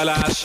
Chaudière-Appalaches, Québec.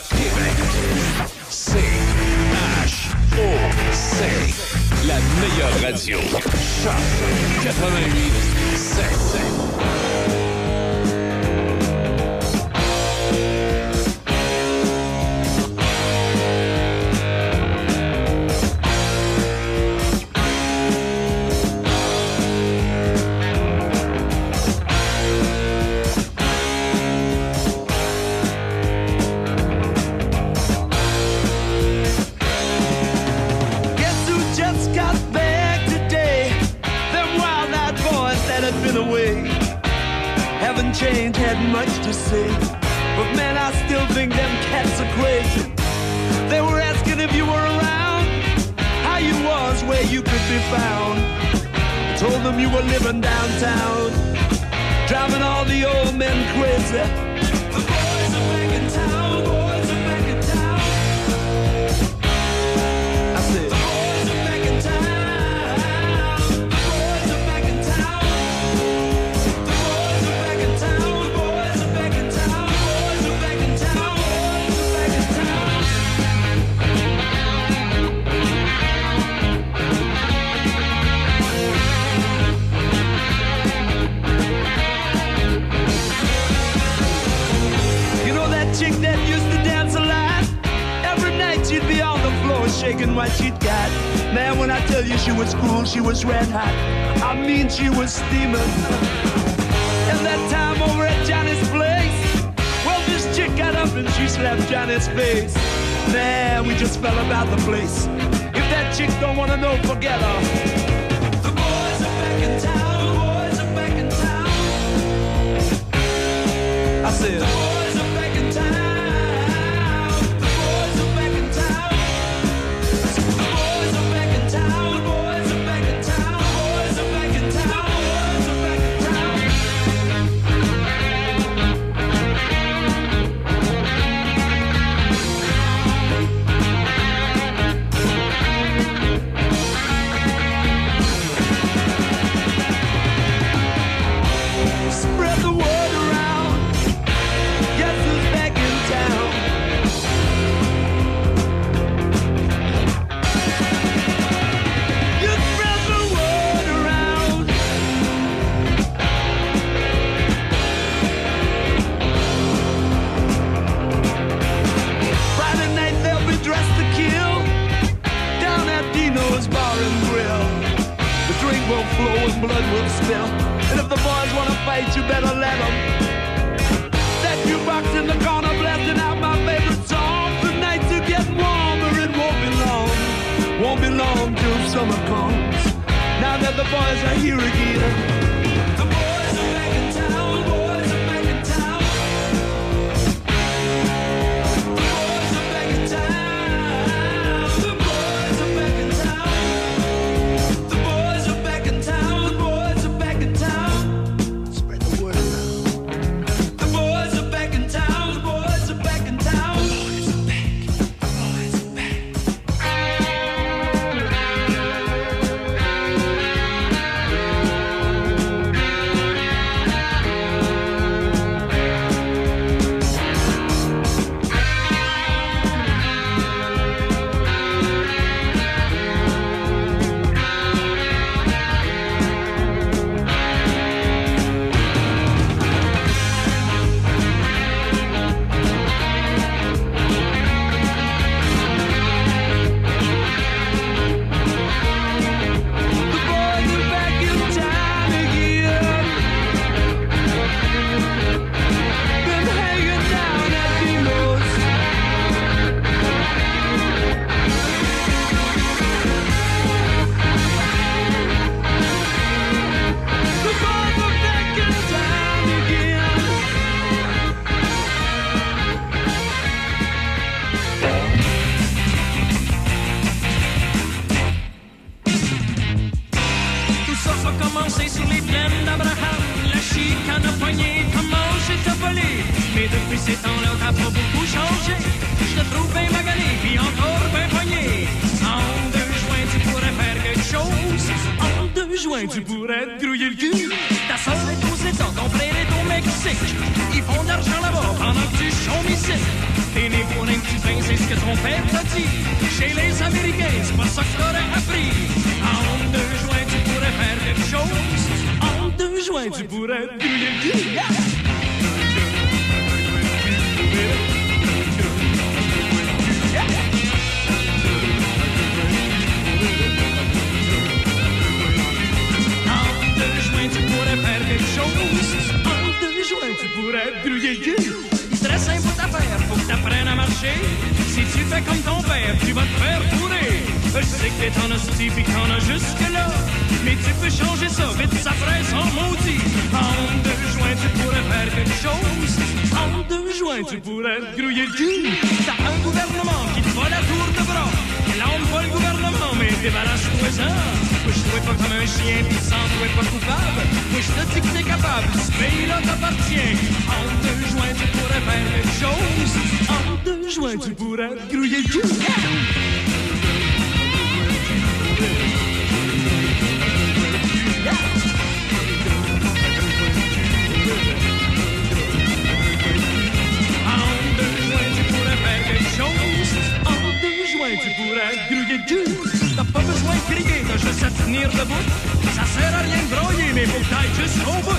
les détails jusqu'au bout.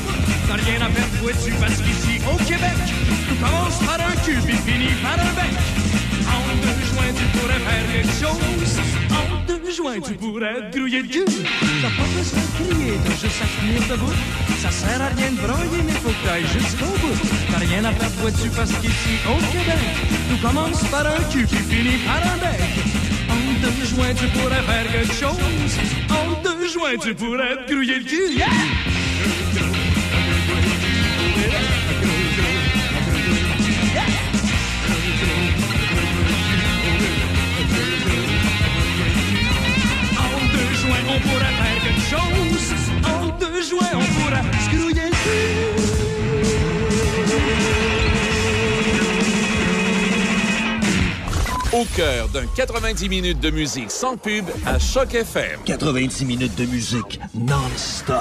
T'as rien à perdre, toi dessus, parce qu'ici, au Québec, tout commence par un cul, puis finit par un bec. En deux joints, tu pourrais faire quelque chose. En deux joints, tu pourrais te grouiller de cul. T'as pas besoin de crier, t'as juste à tenir debout. Ça sert à rien de broyer, mais faut que t'ailles jusqu'au bout. T'as rien à perdre, toi dessus, parce qu'ici, au Québec, tout commence par un cul, puis finit par un bec. En deux joints, tu pourrais faire quelque chose. En joint, tu pourrais te grouiller le cul. Yeah! En deux joints, on pourrait faire quelque chose. En deux joints, on pourrait Au cœur d'un 90 minutes de musique sans pub à Choc FM. 90 minutes de musique non-stop.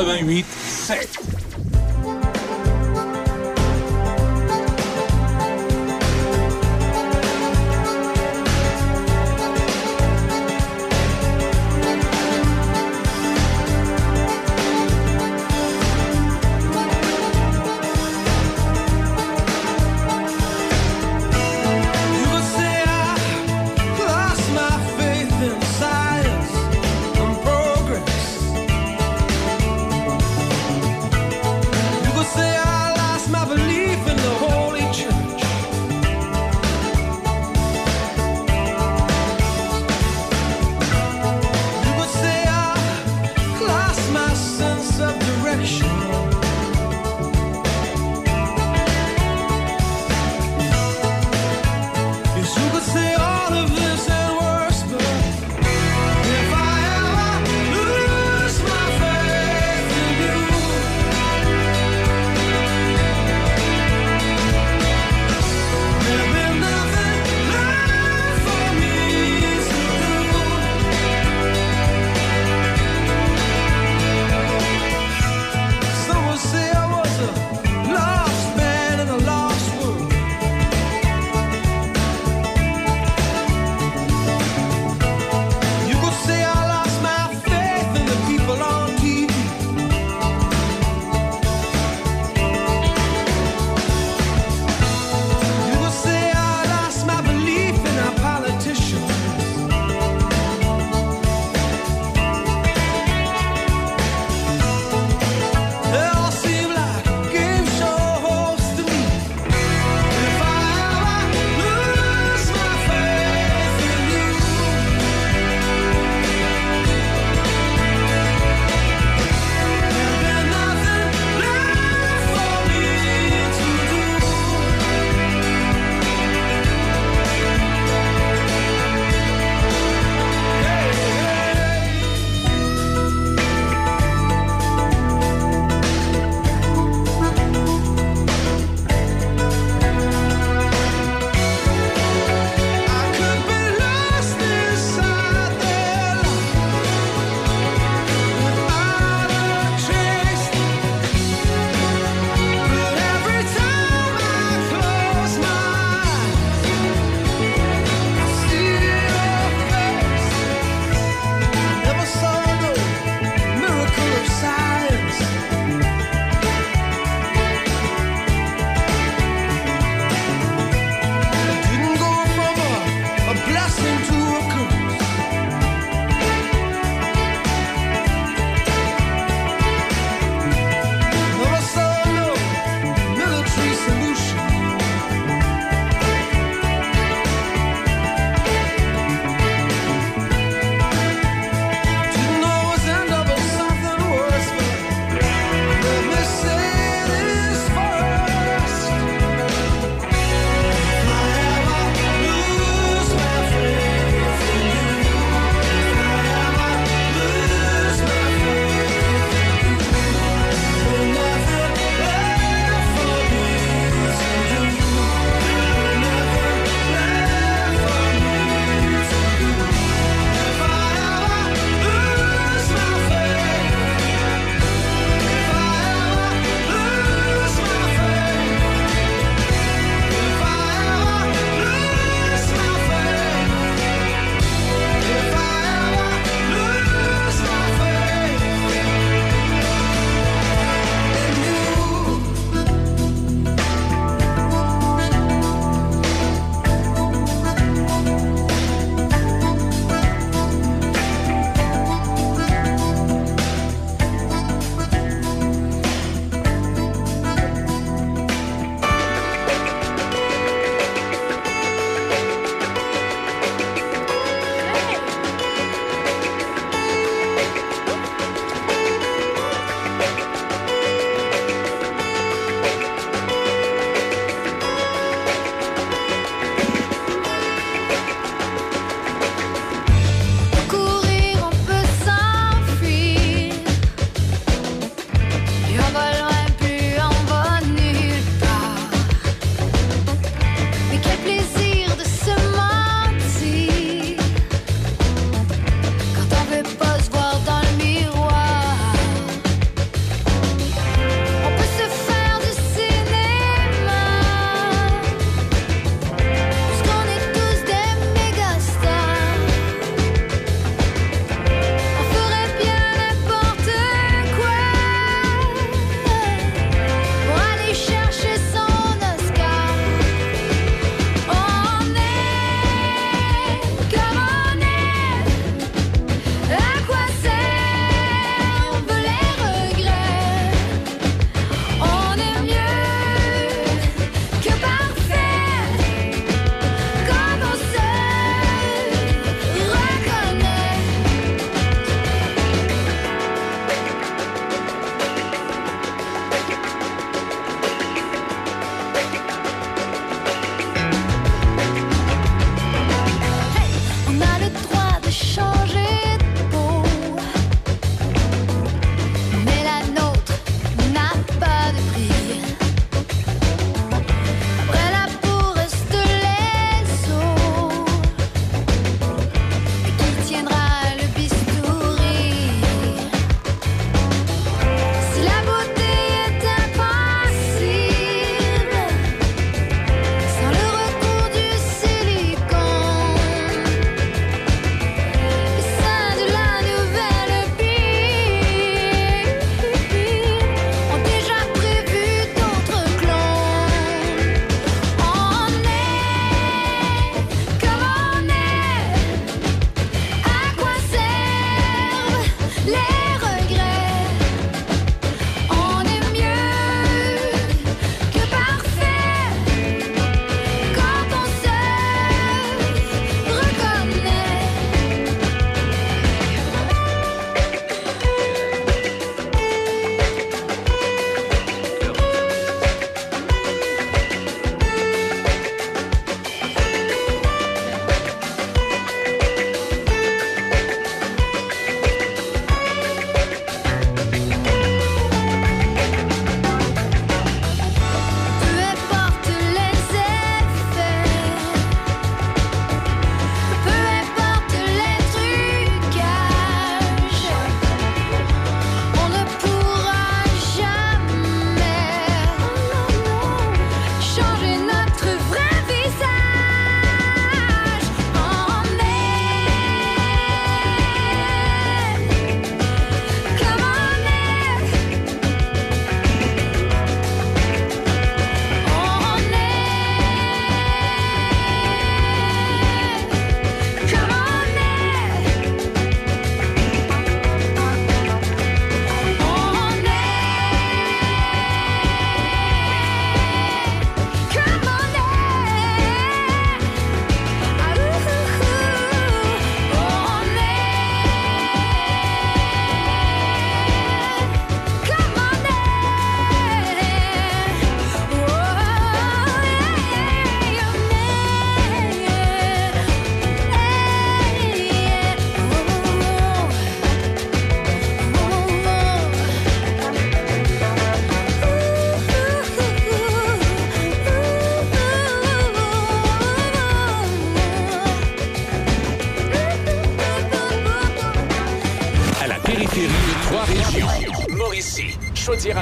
88 7.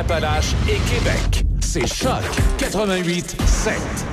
Chaudière-Appalaches et Québec. C'est Choc 88 7.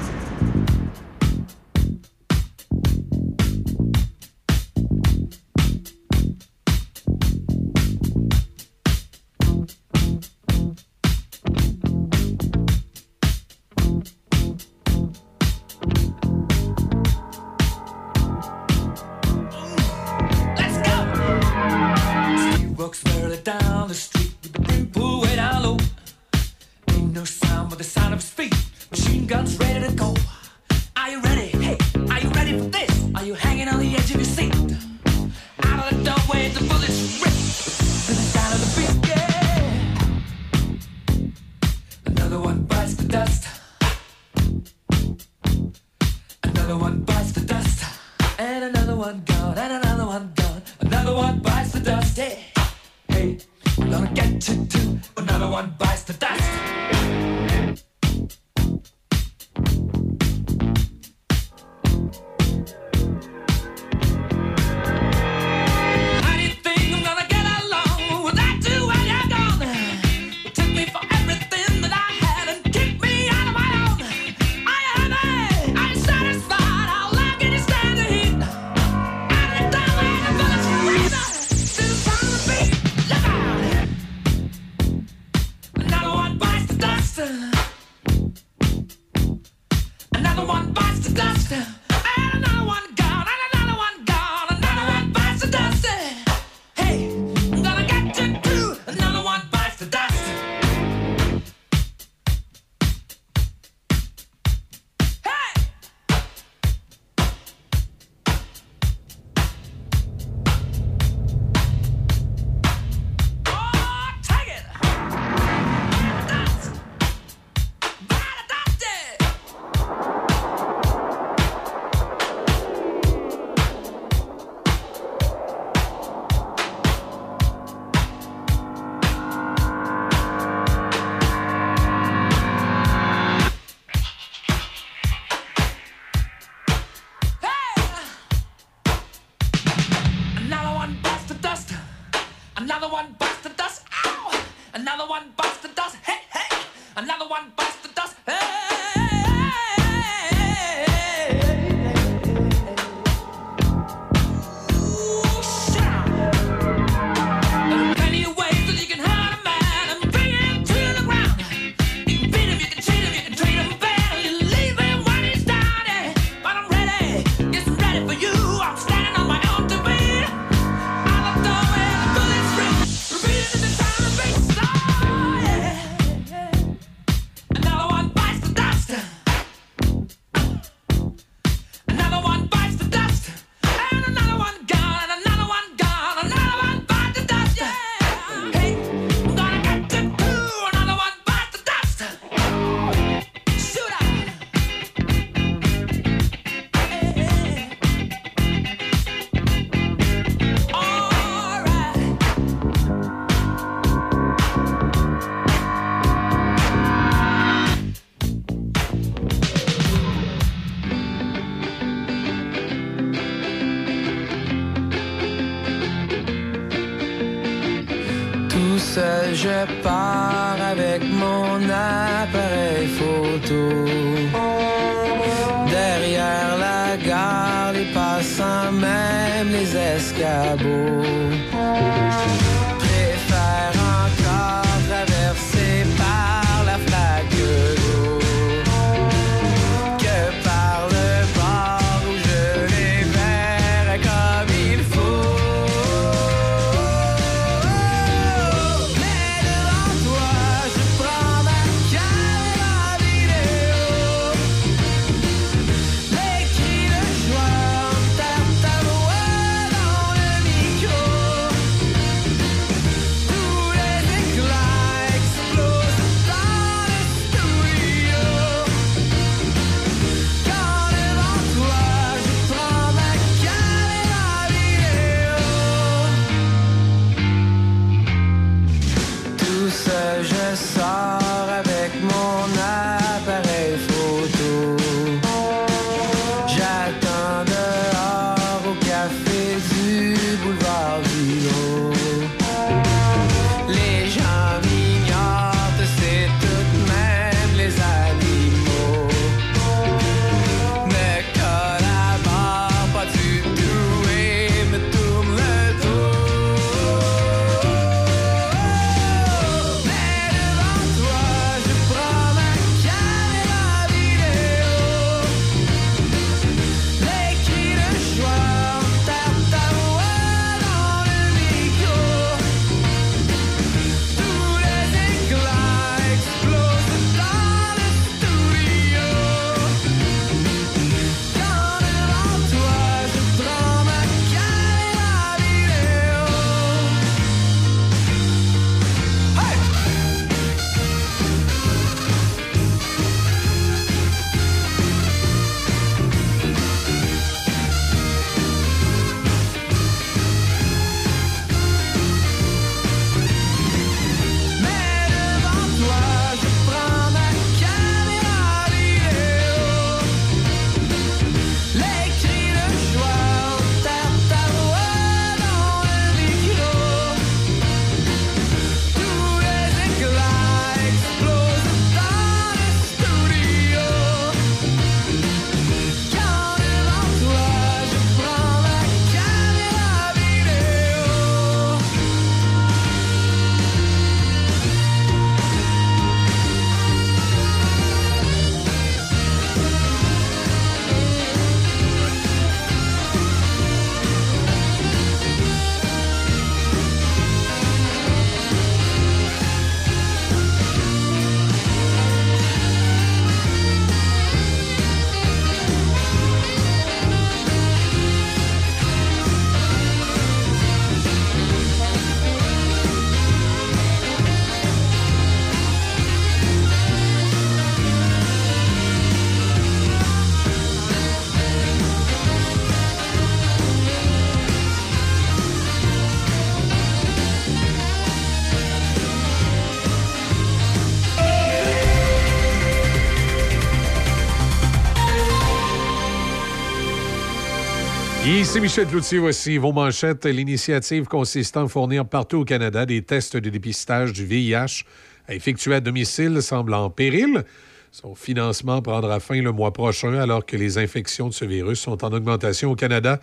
Ici Michel Cloutier, voici vos manchettes. L'initiative consistant à fournir partout au Canada des tests de dépistage du VIH à effectuer à domicile semble en péril. Son financement prendra fin le mois prochain alors que les infections de ce virus sont en augmentation au Canada.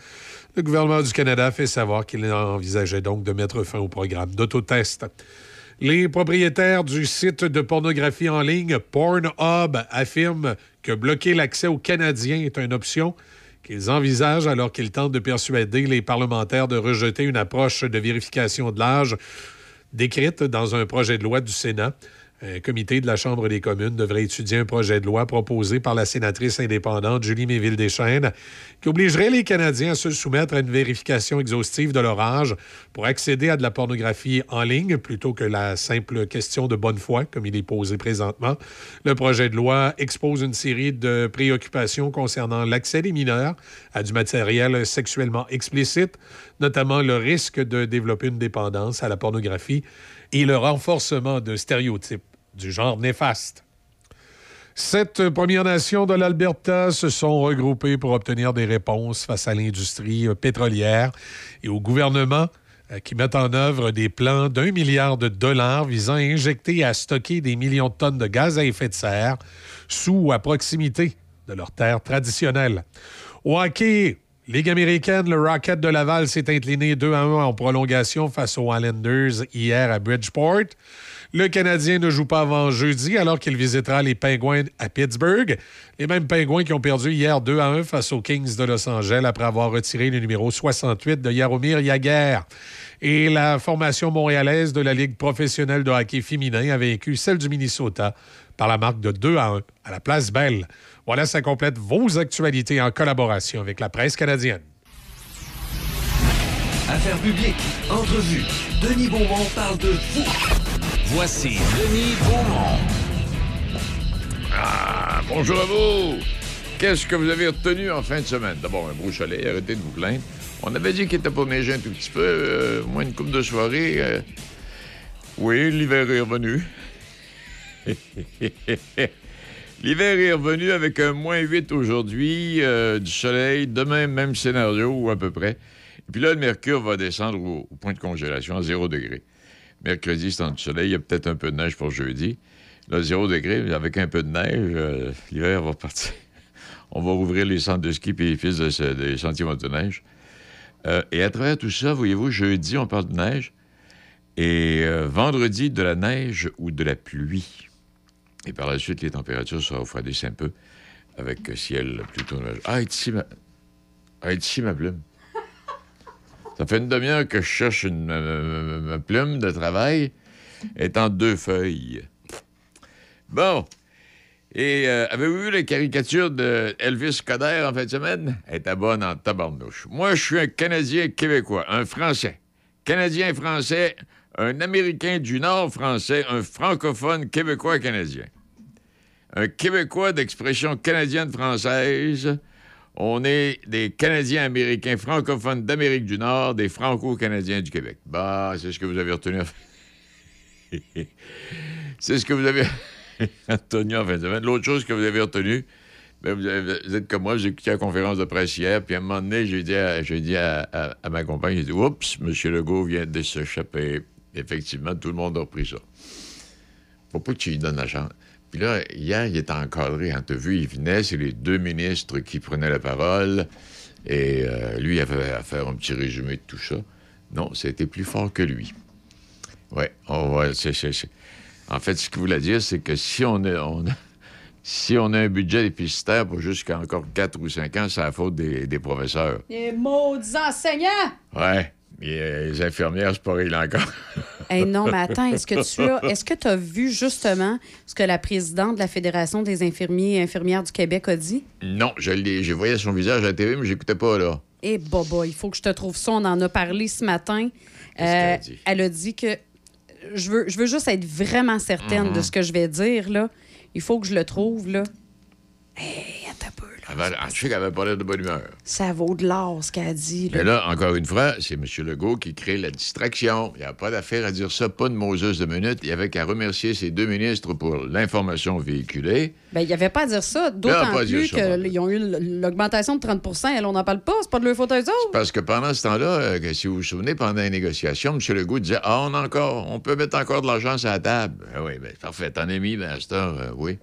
Le gouvernement du Canada fait savoir qu'il envisageait donc de mettre fin au programme d'autotest. Les propriétaires du site de pornographie en ligne Pornhub affirment que bloquer l'accès aux Canadiens est une option qu'ils envisagent alors qu'ils tentent de persuader les parlementaires de rejeter une approche de vérification de l'âge décrite dans un projet de loi du Sénat. Un comité de la Chambre des communes devrait étudier un projet de loi proposé par la sénatrice indépendante Julie Méville-Deschênes qui obligerait les Canadiens à se soumettre à une vérification exhaustive de leur âge pour accéder à de la pornographie en ligne plutôt que la simple question de bonne foi, comme il est posé présentement. Le projet de loi expose une série de préoccupations concernant l'accès des mineurs à du matériel sexuellement explicite, notamment le risque de développer une dépendance à la pornographie et le renforcement de stéréotypes du genre néfaste. Sept Premières Nations de l'Alberta se sont regroupées pour obtenir des réponses face à l'industrie euh, pétrolière et au gouvernement euh, qui met en œuvre des plans d'un milliard de dollars visant à injecter et à stocker des millions de tonnes de gaz à effet de serre sous ou à proximité de leurs terres traditionnelles. Ligue américaine, le Rocket de Laval s'est incliné 2 à 1 en prolongation face aux Islanders hier à Bridgeport. Le Canadien ne joue pas avant jeudi alors qu'il visitera les Pingouins à Pittsburgh. Les mêmes Pingouins qui ont perdu hier 2 à 1 face aux Kings de Los Angeles après avoir retiré le numéro 68 de Yaromir Yaguer. Et la formation montréalaise de la Ligue professionnelle de hockey féminin a vaincu celle du Minnesota par la marque de 2 à 1 à la place Belle. Voilà, ça complète vos actualités en collaboration avec la presse canadienne. Affaires publiques, entrevues. Denis Beaumont parle de vous. Voici Denis Beaumont. Ah, bonjour à vous. Qu'est-ce que vous avez retenu en fin de semaine? D'abord, un beau soleil, arrêtez de vous plaindre. On avait dit qu'il était pour neiger un tout petit peu, euh, moins une coupe de soirée. euh. Oui, l'hiver est revenu. L'hiver est revenu avec un moins 8 aujourd'hui, euh, du soleil, demain, même scénario, ou à peu près. Et puis là, le mercure va descendre au, point de congélation à 0 degré. Mercredi, c'est en du soleil, il y a peut-être un peu de neige pour jeudi. Là, 0 degré, avec un peu de neige, euh, l'hiver va partir. On va rouvrir les centres de ski et les pistes de, des sentiers motoneige. Euh, et à travers tout ça, voyez-vous, jeudi, on parle de neige. Et euh, vendredi, de la neige ou de la pluie? Et par la suite, les températures se refroidissent un peu avec ciel plutôt nuageux. Ah, ici ma, ah, ma plume. Ça fait une demi-heure que je cherche une, ma plume de travail. Elle est en deux feuilles. Bon. Et euh, avez-vous vu la caricature de Elvis Coder en fin de semaine? Elle était bonne en tabarnouche. Moi, je suis un Canadien québécois, un Français. Canadien français, un Américain du Nord français, un francophone québécois canadien. Un Québécois d'expression canadienne-française. On est des Canadiens américains francophones d'Amérique du Nord, des Franco-Canadiens du Québec. Bah, c'est ce que vous avez retenu. c'est ce que vous avez retenu en fin de semaine. L'autre chose que vous avez retenu, ben, vous, êtes comme moi, j'ai écouté la conférence de presse hier, puis à un moment donné, j'ai dit à ma compagne, j'ai dit, oups, M. Legault vient de s'échapper. Effectivement, tout le monde a repris ça. Faut pas que tu lui donnes la chance. Puis là, hier, il était encadré. Hein, T'as vu, il venait, c'est les deux ministres qui prenaient la parole. Et euh, lui, il avait à faire un petit résumé de tout ça. Non, c'était plus fort que lui. Oui, on va. En fait, ce qu'il voulait dire, c'est que si on a, on a- si on a un budget déficitaire pour jusqu'à encore 4 ou 5 ans, c'est la faute des, des professeurs. Les maudits enseignants! Ouais. Et euh, les infirmières, c'est pas réglé encore. Hey, non, mais attends, est-ce que tu as, est-ce que tu as vu justement ce que la présidente de la Fédération des infirmiers et infirmières du Québec a dit? non, je l'ai, j'ai voyé son visage à la télé, mais j'écoutais pas, là. Eh, Boba, il faut que je te trouve ça. On en a parlé ce matin. A Euh, dit? elle a dit que je veux, je veux juste être vraiment certaine Mhm. de ce que je vais dire. Là. Il faut que je le trouve. Là. Hey, attends un peu. Là. Elle Je sais qu'elle avait pas l'air de bonne humeur. Ça vaut de l'or, ce qu'elle a dit. là. Mais là, encore une fois, c'est M. Legault qui crée la distraction. Il n'y a pas d'affaire à dire ça, pas de Moses de minute. Il y avait qu'à remercier ses deux ministres pour l'information véhiculée. Ben, il n'y avait pas à dire ça, Ben, d'autant à plus qu'ils ont eu l'augmentation de 30 Elle, on n'en parle pas, c'est pas de leur faute à eux autres. Parce que pendant ce temps-là, euh, si vous vous souvenez, pendant les négociations, M. Legault disait Ah, on a encore, on peut mettre encore de l'argent sur la table. Ah oui, ben, parfait. T'en as mis, ben, à cette heure, euh, oui.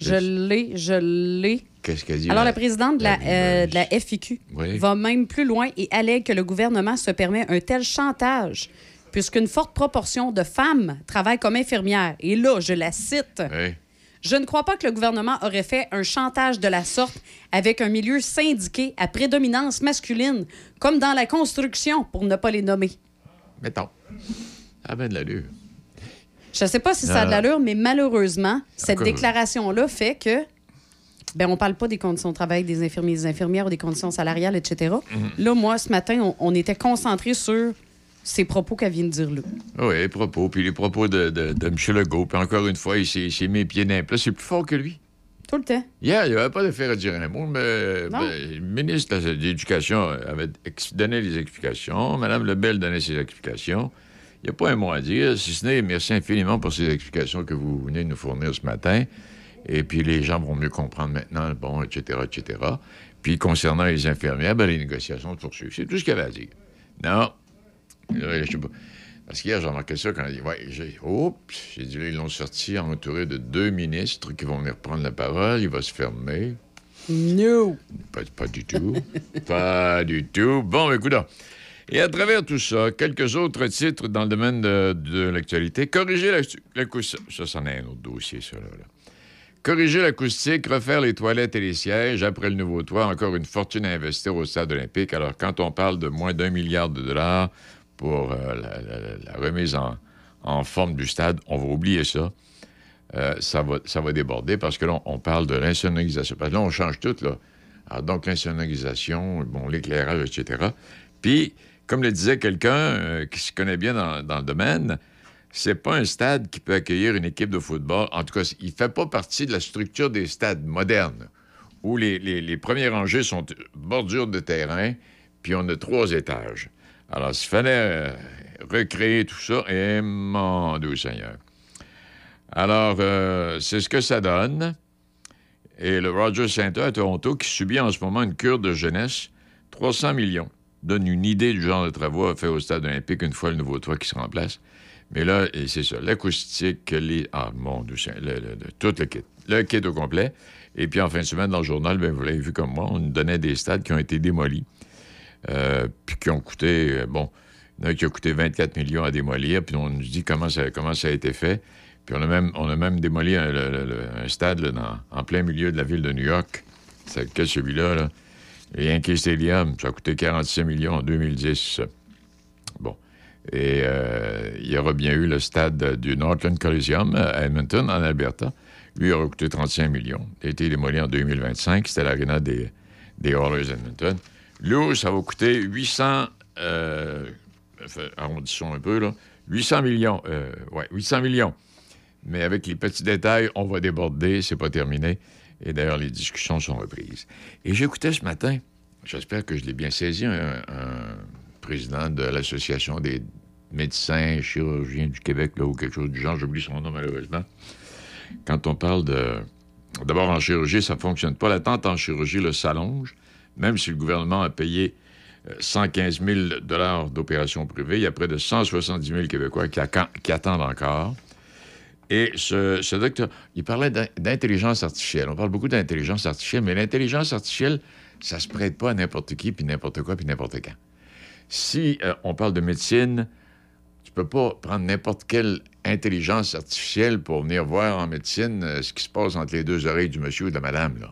Je l'ai, je l'ai. Qu'est-ce qu'elle dit? Alors, la- la présidente de la, euh, de la FIQ Oui. va même plus loin et allègue que le gouvernement se permet un tel chantage, puisqu'une forte proportion de femmes travaillent comme infirmières. Et là, je la cite. Oui. Je ne crois pas que le gouvernement aurait fait un chantage de la sorte avec un milieu syndiqué à prédominance masculine, comme dans la construction, pour ne pas les nommer. Mettons. Ça a bien de l'allure. Je ne sais pas si ça a de Non. l'allure, mais malheureusement, cette déclaration-là fait que. Ben, on parle pas des conditions de travail des infirmiers et des infirmières ou des conditions salariales, etc. Mhm. Là, moi, ce matin, on, on était concentré sur ces propos qu'elle vient de dire là. Oui, les propos, puis les propos de, de, de M. Legault. Puis encore une fois, il s'est mis pieds dans les plats. C'est plus fort que lui. Tout le temps. Hier, il n'y avait pas d'affaire à dire un mot, mais ben, le ministre de l'Éducation avait donné les explications. Mme Lebel donnait ses explications. Il n'y a pas un mot à dire, si ce n'est merci infiniment pour ces explications que vous venez de nous fournir ce matin. Et puis les gens vont mieux comprendre maintenant, bon, etc., etc. Puis concernant les infirmières, ben, les négociations se poursuivent. C'est tout ce qu'il y avait à dire. Non. Là, je sais pas. Parce qu'hier, j'ai remarqué ça quand il dit Ouais, j'ai. Oups, j'ai dit là, ils l'ont sorti entouré de deux ministres qui vont venir prendre la parole. Il va se fermer. No. Pas, pas du tout. pas du tout. Bon, écoute. Et à travers tout ça, quelques autres titres dans le domaine de, l'actualité. Corriger la- l'acoustique. Ça, c'en est un autre dossier, ça, là. Corriger l'acoustique, refaire les toilettes et les sièges. Après le nouveau toit, encore une fortune à investir au stade olympique. Alors, quand on parle de moins d'un milliard de dollars pour euh, la, remise en, forme du stade, on va oublier ça. Euh, ça, va, ça va déborder parce que là, on parle de l'insonorisation. Parce que là, on change tout, là. Alors, donc, l'insonorisation, bon, l'éclairage, etc. Puis, comme le disait quelqu'un euh, qui se connaît bien dans, le domaine, c'est pas un stade qui peut accueillir une équipe de football. En tout cas, il fait pas partie de la structure des stades modernes où les, premières rangées sont bordure de terrain, puis on a trois étages. Alors, s'il fallait euh, recréer tout ça, et mon Dieu Seigneur. Alors, euh, c'est ce que ça donne. Et le Rogers Center à Toronto, qui subit en ce moment une cure de jeunesse, 300 millions, donne une idée du genre de travaux à faire au stade olympique une fois le nouveau toit qui se remplace. Mais là, c'est ça, l'acoustique, les... Ah, mon Dieu, le, tout le kit. Le kit au complet. Et puis, en fin de semaine, dans le journal, ben, vous l'avez vu comme moi, on nous donnait des stades qui ont été démolis, euh, puis qui ont coûté, euh, bon, il y en a qui a coûté 24 millions à démolir, puis on nous dit comment ça, a été fait. Puis on a même, démoli un, stade en plein milieu de la ville de New York. C'est celui-là, là? Le Yankee Stadium, ça a coûté 46 millions en 2010. Bon. Et euh, il y aura bien eu le stade du Northland Coliseum à Edmonton, en Alberta. Lui, il aura coûté 35 millions. Il a été démoli en 2025. C'était l'aréna des, des Oilers Edmonton. Lui, ça va coûter 800... Euh, arrondissons un peu, là. 800 millions. Euh, ouais, 800 millions. Mais avec les petits détails, on va déborder, c'est pas terminé. Et d'ailleurs, les discussions sont reprises. Et j'écoutais ce matin, j'espère que je l'ai bien saisi, un, président de l'Association des médecins chirurgiens du Québec, là, ou quelque chose du genre, j'oublie son nom malheureusement. Quand on parle de... D'abord, en chirurgie, ça ne fonctionne pas. L'attente en chirurgie là, s'allonge, même si le gouvernement a payé euh, 115 000 d'opérations privées. Il y a près de 170 000 Québécois qui attendent encore. Et ce, docteur, il parlait d'in- d'intelligence artificielle. On parle beaucoup d'intelligence artificielle, mais l'intelligence artificielle, ça se prête pas à n'importe qui, puis n'importe quoi, puis n'importe quand. Si euh, on parle de médecine, tu peux pas prendre n'importe quelle intelligence artificielle pour venir voir en médecine euh, ce qui se passe entre les deux oreilles du monsieur ou de la madame.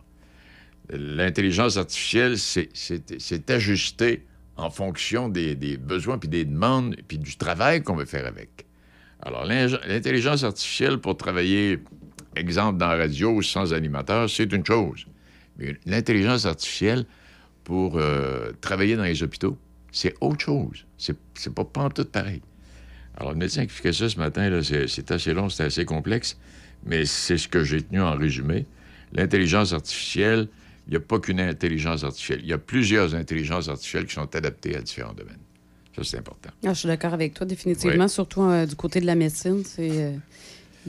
L'intelligence artificielle, c'est ajusté en fonction des, des besoins, puis des demandes, puis du travail qu'on veut faire avec. Alors, l'intelligence artificielle pour travailler, exemple, dans la radio sans animateur, c'est une chose. Mais l'intelligence artificielle pour euh, travailler dans les hôpitaux, c'est autre chose. C'est c'est pas pantoute pareil. Alors, le médecin expliquait ça ce matin, c'est assez long, c'est assez complexe, mais c'est ce que j'ai tenu en résumé. L'intelligence artificielle, Il n'y a pas qu'une intelligence artificielle. Il y a plusieurs intelligences artificielles qui sont adaptées à différents domaines. Ça, c'est important. Ah, je suis d'accord avec toi, définitivement, surtout euh, du côté de la médecine. C'est euh,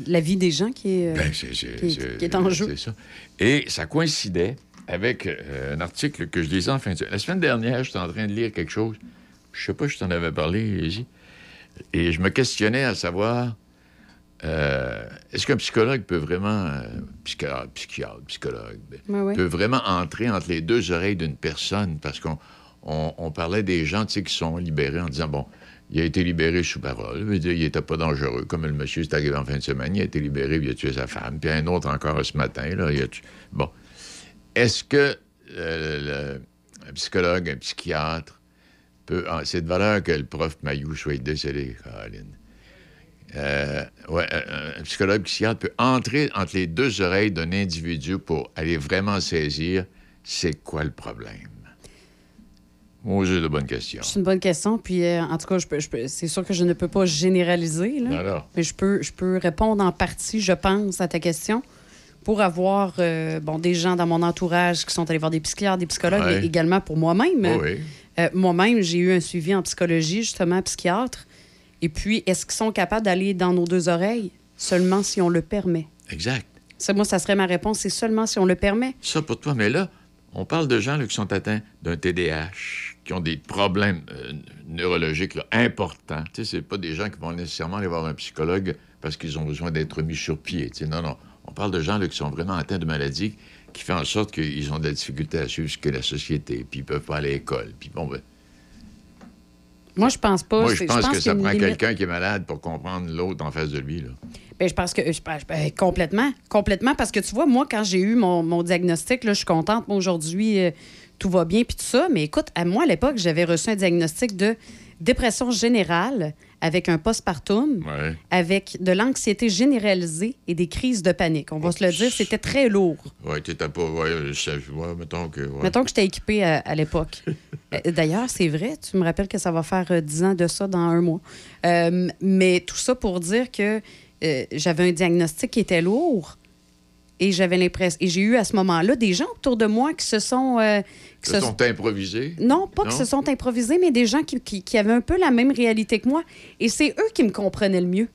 la vie des gens qui est, euh, Ben, c'est- c'est- qui, c'est- qui est en jeu. Ça. Et ça coïncidait avec un article que je lisais en fin de semaine. La semaine dernière, j'étais en train de lire quelque chose. Je sais pas si je t'en avais parlé, Izzy. Et je me questionnais à savoir euh, est-ce qu'un psychologue peut vraiment. euh, psychiatre, psychiatre, psychologue, ben, ouais. peut vraiment entrer entre les deux oreilles d'une personne parce qu'on on, parlait des gens qui sont libérés en disant bon, il a été libéré sous parole, il n'était pas dangereux. Comme le monsieur, c'est arrivé en fin de semaine, il a été libéré, il a tué sa femme. Puis un autre encore ce matin, il a tué. Bon. Est-ce que euh, un psychologue, un psychiatre peut. ah, c'est de valeur que le prof Mayou soit décédé, Caroline. Euh, ouais, un psychologue psychiatre peut entrer entre les deux oreilles d'un individu pour aller vraiment saisir c'est quoi le problème. Moi, j'ai de bonnes questions. C'est une bonne question. Puis, euh, en tout cas, je peux, je peux- c'est sûr que je ne peux pas généraliser. Là. Mais je peux, je peux répondre en partie, je pense, à ta question. Pour avoir euh, bon, des gens dans mon entourage qui sont allés voir des psychiatres, des psychologues, Ouais. mais également pour moi-même. Oh oui. Euh, moi-même, j'ai eu un suivi en psychologie, justement, psychiatre. Et puis, est-ce qu'ils sont capables d'aller dans nos deux oreilles? Seulement si on le permet? Exact. Ça, moi, ça serait ma réponse, c'est seulement si on le permet. Ça pour toi. Mais là, on parle de gens qui sont atteints d'un TDAH, qui ont des problèmes euh, neurologiques importants. Tu sais, c'est pas des gens qui vont nécessairement aller voir un psychologue parce qu'ils ont besoin d'être mis sur pied. Non, non. On parle de gens qui sont vraiment atteints de maladies qui fait en sorte qu'ils ont de la difficulté à suivre ce qu'est la société, puis ils peuvent pas aller à l'école. Puis ben, Moi, je pense pas. moi, je pense que ça prend limite. quelqu'un qui est malade pour comprendre l'autre en face de lui. Là. Ben, je pense que je pense- ben, complètement, complètement, parce que tu vois, moi, quand j'ai eu mon, mon diagnostic, là, je suis contente. Aujourd'hui, euh, tout va bien, puis tout ça. Mais écoute, à moi, à l'époque, j'avais reçu un diagnostic de dépression générale avec un postpartum, Ouais. avec de l'anxiété généralisée et des crises de panique. On va se le dire, c'était très lourd. Ouais, t'étais pas. Ouais, je sais- ouais, mettons que. ouais. Mettons que j'étais équipée à, à l'époque. Euh, D'ailleurs, c'est vrai, tu me rappelles que ça va faire euh, 10 ans de ça dans un mois. Euh, mais tout ça pour dire que euh, j'avais un diagnostic qui était lourd et j'avais l'impression. Et j'ai eu à ce moment-là des gens autour de moi qui se sont. euh, qui se- sont improvisés? non, pas Non? qui se sont improvisés, mais des gens qui, qui- qui avaient un peu la même réalité que moi. Et c'est eux qui me comprenaient le mieux.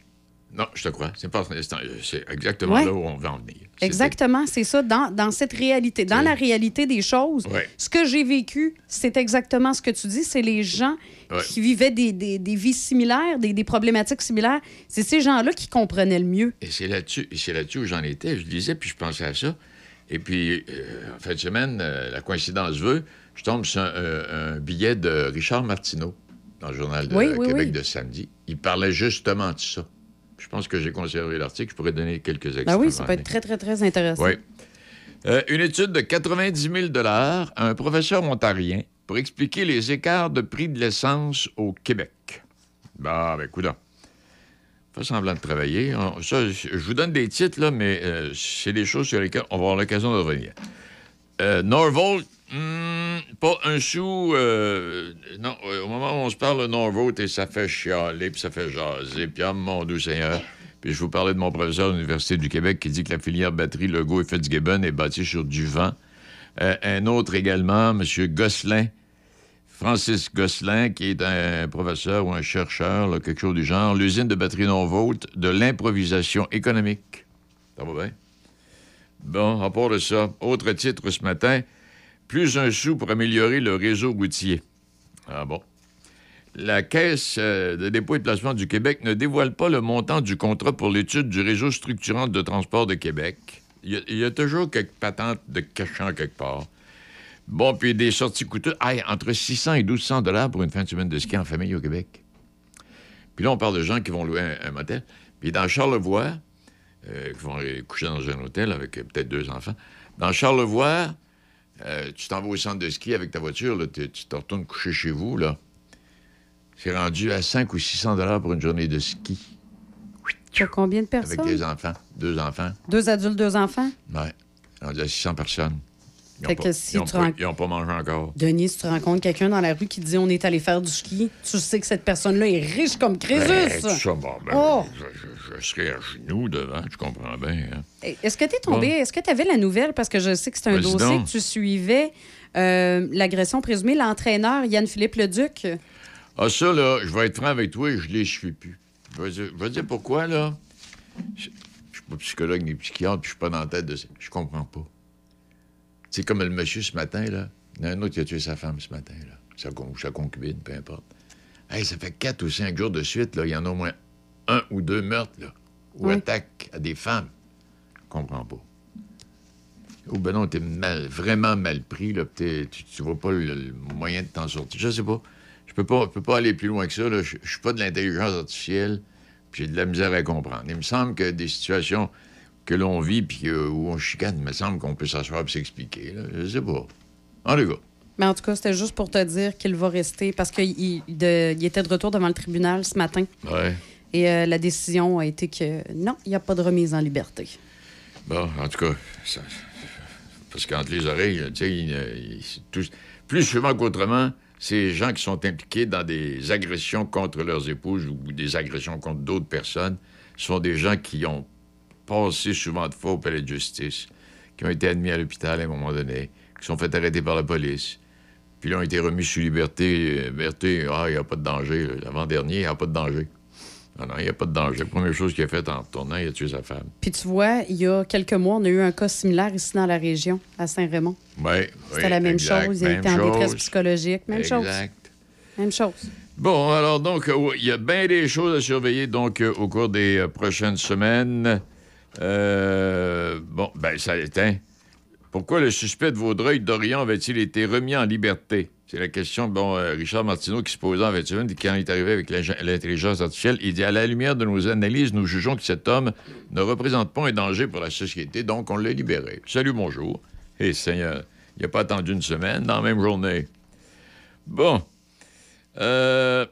Non, je te crois. C'est pas- c'est c'est exactement Ouais. là où on veut en venir. Exactement, c'est ça. Dans, dans cette réalité, dans la réalité des choses, Ouais. ce que j'ai vécu, c'est exactement ce que tu dis. C'est les gens Ouais. qui vivaient des, des- des vies similaires, des, des problématiques similaires. C'est ces gens-là qui comprenaient le mieux. Et c'est là-dessus, là-dessus où j'en étais. Je lisais, puis je pensais à ça. Et puis, euh, en fin de semaine, euh, la coïncidence veut, je tombe sur un, un- un billet de Richard Martineau dans le journal de Oui, oui, Québec oui. de samedi. Il parlait justement de ça. Je pense que j'ai conservé l'article. Je pourrais donner quelques extraits. Ben oui, ça peut être très, très, très intéressant. Oui. Euh, une étude de 90 000 à un professeur ontarien pour expliquer les écarts de prix de l'essence au Québec. Bah, ben, coudonc. Pas semblant de travailler. On- ça, je je vous donne des titres, là, mais euh, c'est des choses sur lesquelles on va avoir l'occasion de revenir. Euh, Norvolt, hmm, pas un sou. euh, non, euh, au moment où on se parle de Norvolt, et ça fait chialer, puis ça fait jaser, puis ah, mon doux Seigneur. Puis je vous parlais de mon professeur de l'Université du Québec qui dit que la filière batterie Legault et Fitzgibbon est bâtie sur du vent. Euh, un autre également, M. Gosselin, Francis Gosselin, qui est un professeur ou un chercheur, quelque chose du genre, l'usine de batterie Norvolt, de l'improvisation économique. Ça va bien? Bon, à part de ça, autre titre ce matin, plus un sou pour améliorer le réseau routier. Ah bon? La Caisse euh, de dépôt et de placement du Québec ne dévoile pas le montant du contrat pour l'étude du réseau structurant de transport de Québec. Il y a, toujours quelques patentes de cachant quelque part. Bon, puis des sorties coûteuses. Aïe, entre 600 et 1200 dollars pour une fin de semaine de ski en famille au Québec. Puis là, on parle de gens qui vont louer un, motel. Puis dans Charlevoix, euh, qui vont coucher dans un hôtel avec euh, peut-être deux enfants. Dans Charlevoix, euh, tu t'en vas au centre de ski avec ta voiture, là, tu tu te retournes coucher chez vous, là. C'est rendu à 5 ou 600 dollars pour une journée de ski Pour combien de avec personnes? des enfants, deux enfants. Deux adultes, deux enfants? Ouais. Rendu à 600 personnes. Ils Fait ont que pas- si ils ont tu pas- ren- ils ont pas mangé encore. Denis, si tu rencontres quelqu'un dans la rue qui dit on est allé faire du ski, tu sais que cette personne-là est riche comme Crésus. Ben, ben, Oh! Je, serais à genoux devant, je comprends bien. hein. Est-ce que tu es tombé, Bon. est-ce que tu avais la nouvelle, parce que je sais que c'est un dossier que tu suivais, euh, l'agression présumée, l'entraîneur Yann-Philippe Leduc. Ah, ça, là, je vais être franc avec toi, je les suis plus. Je vais dire, je vais dire pourquoi, là? Je je suis pas psychologue ni psychiatre, puis je suis pas dans la tête de ça. Je comprends pas. C'est comme le monsieur ce matin, là. Il y en a un autre qui a tué sa femme ce matin, là. Sa, con- sa concubine, peu importe. Hey, ça fait quatre ou cinq jours de suite, là. Il y en a au moins un ou deux meurtres, là. Ou Oui. attaques à des femmes. Je comprends pas. Ou ben non, t'es mal, vraiment mal pris, là. Tu, tu vois pas le, le moyen de t'en sortir. Je sais pas. Je peux pas, je peux pas aller plus loin que ça. Je, suis pas de l'intelligence artificielle, puis j'ai de la misère à comprendre. Il me semble que des situations que l'on vit puis où on chicane, il me semble qu'on peut s'asseoir et s'expliquer. Je sais pas. En tout cas, Mais en tout cas, c'était juste pour te dire qu'il va rester, parce qu'il il était de retour devant le tribunal ce matin. ouais. Et euh, la décision a été que non, il n'y a pas de remise en liberté. Bon, en tout cas, parce qu'entre les oreilles, tu sais, plus souvent qu'autrement, ces gens qui sont impliqués dans des agressions contre leurs épouses ou des agressions contre d'autres personnes sont des gens qui ont passé souvent de fois au palais de justice, qui ont été admis à l'hôpital à un moment donné, qui sont fait arrêter par la police, puis là ont été remis sous liberté. euh, liberté, ah, il n'y a pas de danger. L'avant-dernier, il n'y a pas de danger. Non, non, il n'y a pas de danger. La première chose qu'il a faite en retournant, il a tué sa femme. Puis tu vois, il y a quelques mois, on a eu un cas similaire ici dans la région, à Saint-Raymond. Oui, C'était la même chose. Il a été en détresse psychologique. Même chose. Exact. Même chose. Bon, alors donc, euh, il y a bien des choses à surveiller donc euh, au cours des euh, prochaines semaines. Euh, bon, ben ça éteint. Pourquoi le suspect de Vaudreuil d'Orient avait-il été remis en liberté? C'est la question, bon, euh, Richard Martineau qui se posait en 21 et quand il est arrivé avec l'intelligence artificielle, il dit, à la lumière de nos analyses, nous jugeons que cet homme ne représente pas un danger pour la société, donc on l'a libéré. Salut, bonjour. Et Seigneur, il n'a pas attendu une semaine dans la même journée. Bon. Euh,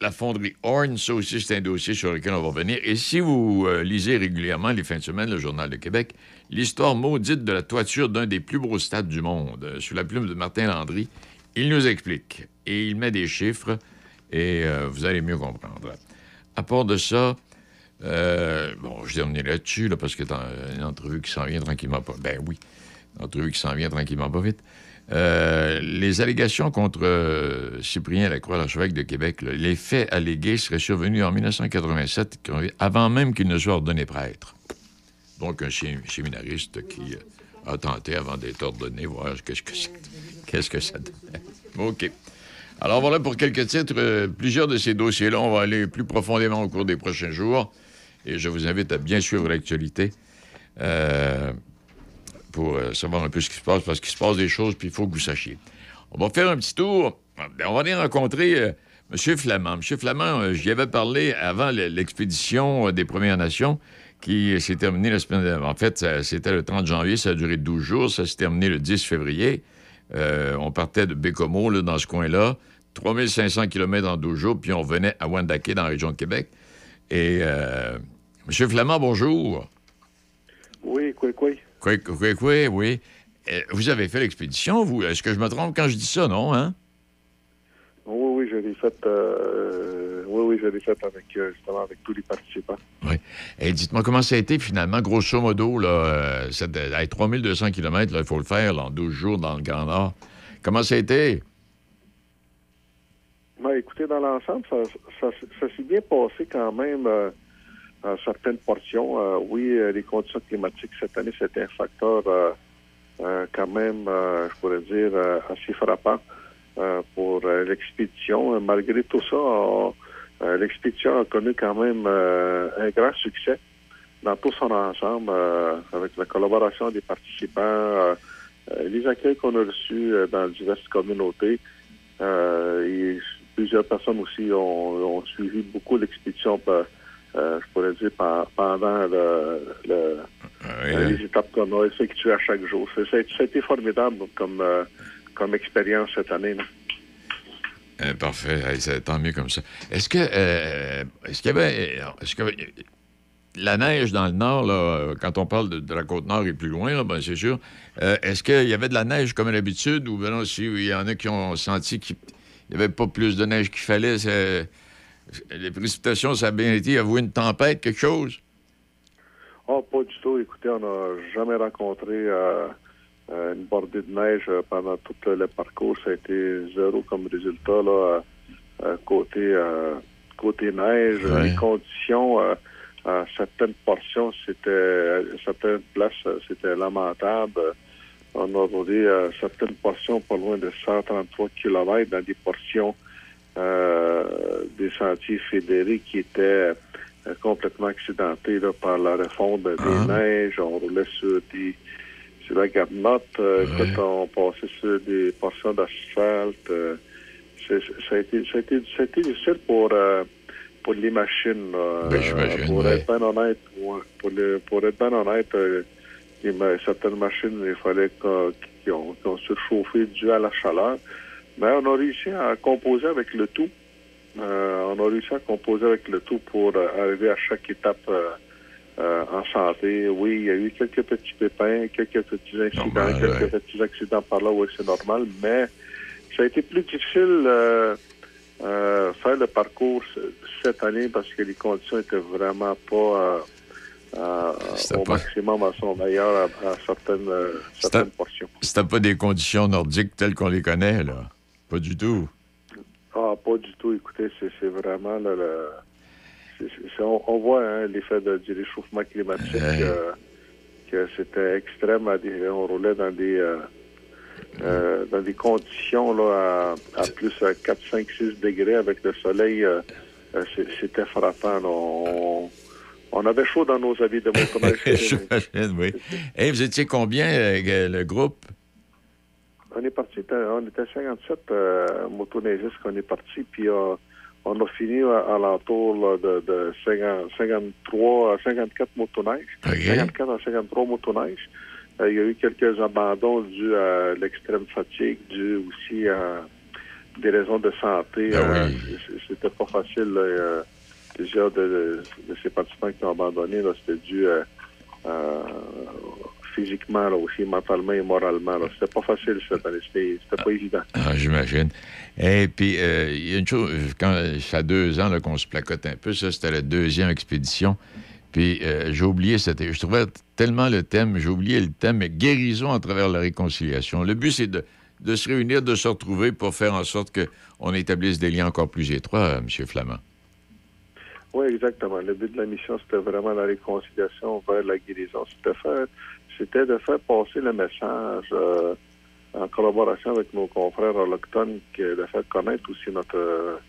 la fonderie Horn, ça aussi, c'est un dossier sur lequel on va revenir. Et si vous euh, lisez régulièrement les fins de semaine le Journal de Québec, l'histoire maudite de la toiture d'un des plus beaux stades du monde, sous la plume de Martin Landry, il nous explique. Et il met des chiffres, et euh, vous allez mieux comprendre. À part de ça, euh, bon, je termine là-dessus, là, parce que c'est une entrevue qui s'en vient tranquillement pas. Ben oui, une entrevue qui s'en vient tranquillement pas vite. Euh, les allégations contre Cyprien Lacroix, l'archevêque de Québec, les faits allégués seraient survenus en 1987, avant même qu'il ne soit ordonné prêtre. Donc, un sé- séminariste qui a tenté, avant d'être ordonné, voir qu'est-ce que, c'est- qu'est-ce que ça donnait. OK. Alors, voilà pour quelques titres. euh, plusieurs de ces dossiers-là, on va aller plus profondément au cours des prochains jours. Et je vous invite à bien suivre l'actualité. Euh, pour euh, savoir un peu ce qui se passe, parce qu'il se passe des choses, puis il faut que vous sachiez. On va faire un petit tour. Ben, on va aller rencontrer M. Flamand. M. Flamand, j'y avais parlé avant le- l'expédition des Premières Nations qui s'est terminée la semaine. En fait, c'était le 30 janvier, ça a duré 12 jours, ça s'est terminé le 10 février. Euh, on partait de Bécomo, là, dans ce coin-là, 3500 km en 12 jours, puis on venait à Wendake, dans la région de Québec. Et euh, M. Flamand, bonjour. Oui, quoi, quoi? Oui, oui, oui, oui. Euh, vous avez fait l'expédition, vous? Est-ce que je me trompe quand je dis ça, non, hein? Oui, oui, je l'ai fait, euh, oui, oui, je l'ai fait avec, euh, justement, avec tous les participants. Oui. Et dites-moi comment ça a été, finalement, grosso modo, là, euh, cette- hey, 3200 km, il faut le faire là, en 12 jours dans le Grand Nord. Comment ça a été? Ben, écoutez, dans l'ensemble, ça, ça, ça s'est bien passé quand même euh, en certaines portions. Euh, oui, euh, les conditions climatiques cette année, c'était un facteur euh, euh, quand même, euh, je pourrais dire, euh, assez frappant euh, pour euh, l'expédition. Euh, Malgré tout ça, on- euh, l'expédition a connu quand même euh, un grand succès dans tout son ensemble, euh, avec la collaboration des participants, les accueils qu'on a reçus dans diverses communautés. Et plusieurs personnes aussi ont, ont suivi beaucoup l'expédition, je pourrais dire, pendant le, le- les étapes qu'on a effectuées à chaque jour. C'était formidable comme, comme expérience cette année. là. Euh, parfait. Hey, tant mieux comme ça. Est-ce que. euh, est-ce qu'il y avait. Est-ce que. la neige dans le nord, là, euh, quand on parle de, la côte nord et plus loin, ben, c'est sûr, euh, est-ce qu'il y avait de la neige comme à l'habitude ou ben non, si il y en a qui ont senti qu'il n'y avait pas plus de neige qu'il fallait, les précipitations, ça a bien été, avoué une tempête, quelque chose? Oh, pas du tout. Écoutez, on n'a jamais rencontré euh, euh, une bordée de neige euh, pendant tout le parcours. Ça a été zéro comme résultat là, euh, euh, côté euh, côté neige. Les conditions euh, à certaines portions, c'était à certaines places, euh, c'était lamentable. On a roulé euh, certaines portions pas loin de 133 km dans des portions euh, des sentiers fédérés qui étaient euh, complètement accidentés là, par la refonte des Ah. neiges. On roulait sur des la garnotte. Euh, Ouais. Quand on passait sur des portions d'asphalte, euh, ça, a été, ça, a été, ça a été difficile pour, euh, pour les machines. Ben, pour ouais. être bien honnête, ouais, pour, le- pour être bien honnête, euh, les certaines machines, il fallait qu'on- qu'ils ont, qu'ils ont surchauffé dû à la chaleur. Mais on a réussi à composer avec le tout. Euh, on a réussi à composer avec le tout pour euh, arriver à chaque étape euh, en santé. Oui, il y a eu quelques petits pépins, quelques petits incidents, Normal, quelques ouais. petits accidents par là, oui, c'est normal, mais ça a été plus difficile euh, euh, faire le parcours cette année parce que les conditions étaient vraiment pas euh, au pas- maximum à son meilleur à, à certaines, certaines portions. C'était pas des conditions nordiques telles qu'on les connaît, là. Pas du tout. Ah, pas du tout. Écoutez, c'est vraiment le. le- on, on voit hein, l'effet du réchauffement climatique, euh, que c'était extrême. À des, on roulait dans des euh, euh, dans des conditions là, à, à plus à 4, 5, 6 degrés avec le soleil. C'était frappant. là. On, on avait chaud dans nos habits de motoneige. J'imagine, oui. Et vous étiez combien, le groupe? On est parti, on était 57 euh, motoneigistes qu'on est parti, puis euh, on a fini à, à l'entour là, de, de 50 53 à 54 motoneiges. OK. 54 à 53 motoneiges. Euh, il y a eu quelques abandons dus à l'extrême fatigue, dû aussi à des raisons de santé. Ah Euh, oui. C'était pas facile. là. Euh, plusieurs de, ces participants qui ont abandonné, là, c'était dû euh, euh, physiquement, là, aussi mentalement et moralement. C'était pas facile cette année. C'était pas évident. Ah, j'imagine. Et puis, euh, il y a une chose, quand ça fait deux ans là, qu'on se placote un peu, ça, c'était la deuxième expédition. Puis, euh, j'ai oublié, c'était, je trouvais tellement le thème, j'ai oublié le thème, mais guérison à travers la réconciliation. Le but, c'est de, de se réunir, de se retrouver pour faire en sorte qu'on établisse des liens encore plus étroits, euh, M. Flamand. Oui, exactement. Le but de la mission, c'était vraiment la réconciliation vers la guérison. C'était faire, c'était de faire passer le message euh, en collaboration avec nos confrères autochtones, que de faire connaître aussi notre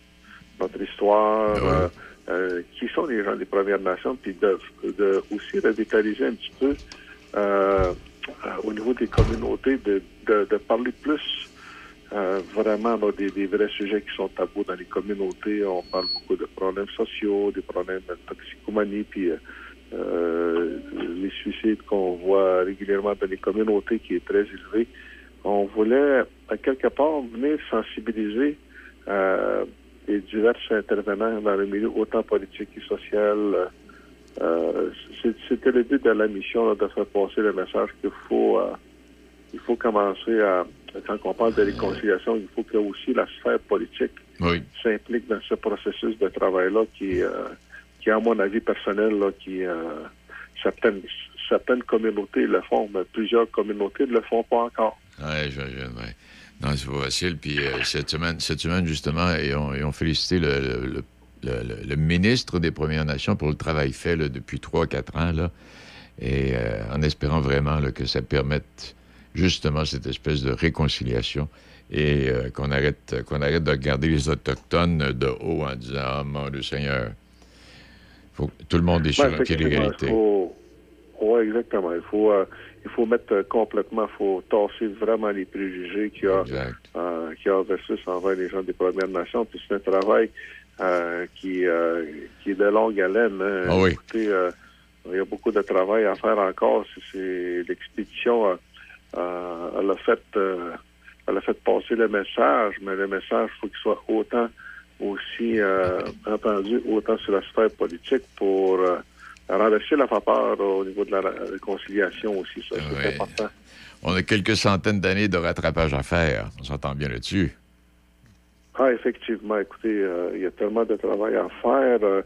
notre histoire, Ah euh, euh, qui sont les gens des Premières Nations, puis de, de aussi revitaliser un petit peu au niveau des communautés, de, de, de parler plus euh, vraiment là, des, des vrais sujets qui sont tabous dans les communautés. On parle beaucoup de problèmes sociaux, des problèmes de toxicomanie, puis euh, euh, les suicides qu'on voit régulièrement dans les communautés qui est très élevé. On voulait, à quelque part, venir sensibiliser euh, les divers intervenants dans le milieu autant politique que social. Euh, C'était le but de la mission là, de faire passer le message qu'il faut, euh, il faut commencer à, quand on parle de réconciliation, il faut que aussi la sphère politique Oui. s'implique dans ce processus de travail-là qui, euh, qui, à mon avis personnel, là, qui euh, certaines, certaines communautés le font, mais plusieurs communautés ne le font pas encore. Oui, j'imagine, oui. Non, c'est pas facile. Puis euh, cette, semaine, cette semaine, justement, ils ont, ils ont félicité le, le- ministre des Premières Nations pour le travail fait depuis 3-4 ans, là, et euh, en espérant vraiment que ça permette justement cette espèce de réconciliation et qu'on arrête, qu'on arrête de regarder les Autochtones de haut en disant « Ah, mon Dieu Seigneur, faut que tout le monde est sur un pied d'égalité. Ouais, exactement. Il faut, euh, il faut mettre complètement, il faut tasser vraiment les préjugés qu'il y a, euh, qu'il y a versus envers les gens des Premières Nations. Puis c'est un travail euh, qui, euh, qui est de longue haleine. hein. Ah oui. Écoutez, il y a beaucoup de travail à faire encore. C'est- l'expédition, elle a fait, elle a fait passer le message, mais le message, il faut qu'il soit autant aussi euh, entendu, autant sur la sphère politique pour euh, renverser la vapeur euh, au niveau de la réconciliation aussi. Ça, c'est important. On a quelques centaines d'années de rattrapage à faire. On s'entend bien là-dessus. Ah, effectivement. Écoutez, euh, il y a tellement de travail à faire. euh,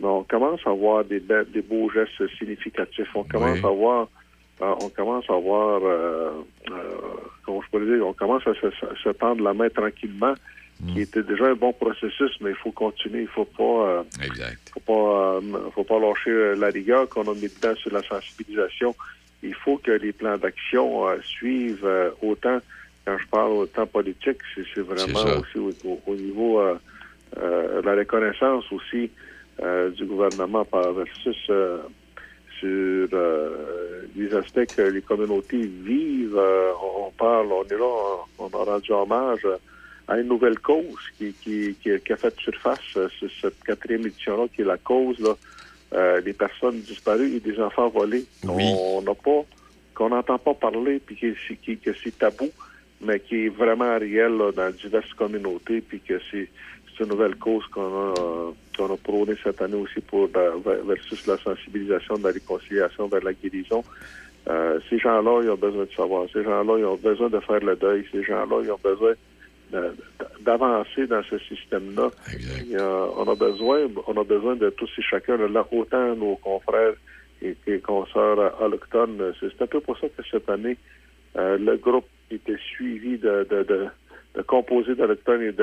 mais on commence à voir des, be- des beaux gestes significatifs. On commence Oui. à voir, euh, on commence à voir, euh, euh, comment je peux le dire, on commence à se, tendre la main tranquillement. Qui était déjà un bon processus, mais il faut continuer. Il faut pas, euh, Exact. faut pas, euh, faut pas lâcher euh, la rigueur qu'on a mis dedans sur la sensibilisation. Il faut que les plans d'action euh, suivent euh, autant. Quand je parle autant politique, c'est vraiment aussi au, au- au niveau euh, euh, la reconnaissance aussi euh, du gouvernement par versus euh, sur euh, les aspects que les communautés vivent. Euh, on parle, on est là, on, on a rendu hommage euh, à une nouvelle cause qui, qui, qui, qui a fait surface euh, sur cette quatrième édition-là, qui est la cause là, euh, des personnes disparues et des enfants volés. Oui. On n'a pas, qu'on n'entend pas parler, puis qui- que c'est tabou, mais qui est vraiment réel là, dans diverses communautés, puis que c'est c'est une nouvelle cause qu'on a, euh, qu'on a prônée cette année aussi pour la- ver- versus la sensibilisation de la réconciliation vers la guérison. Euh, ces gens-là, ils ont besoin de savoir. Ces gens-là, ils ont besoin de faire le deuil. Ces gens-là, ils ont besoin d'avancer dans ce système-là. A- on a besoin, on a besoin de tous et chacun, de là, autant nos confrères et, et consoeurs autochtones. C'est un peu pour ça que cette année, euh, le groupe était suivi de, de, de, de composés d'Autochtones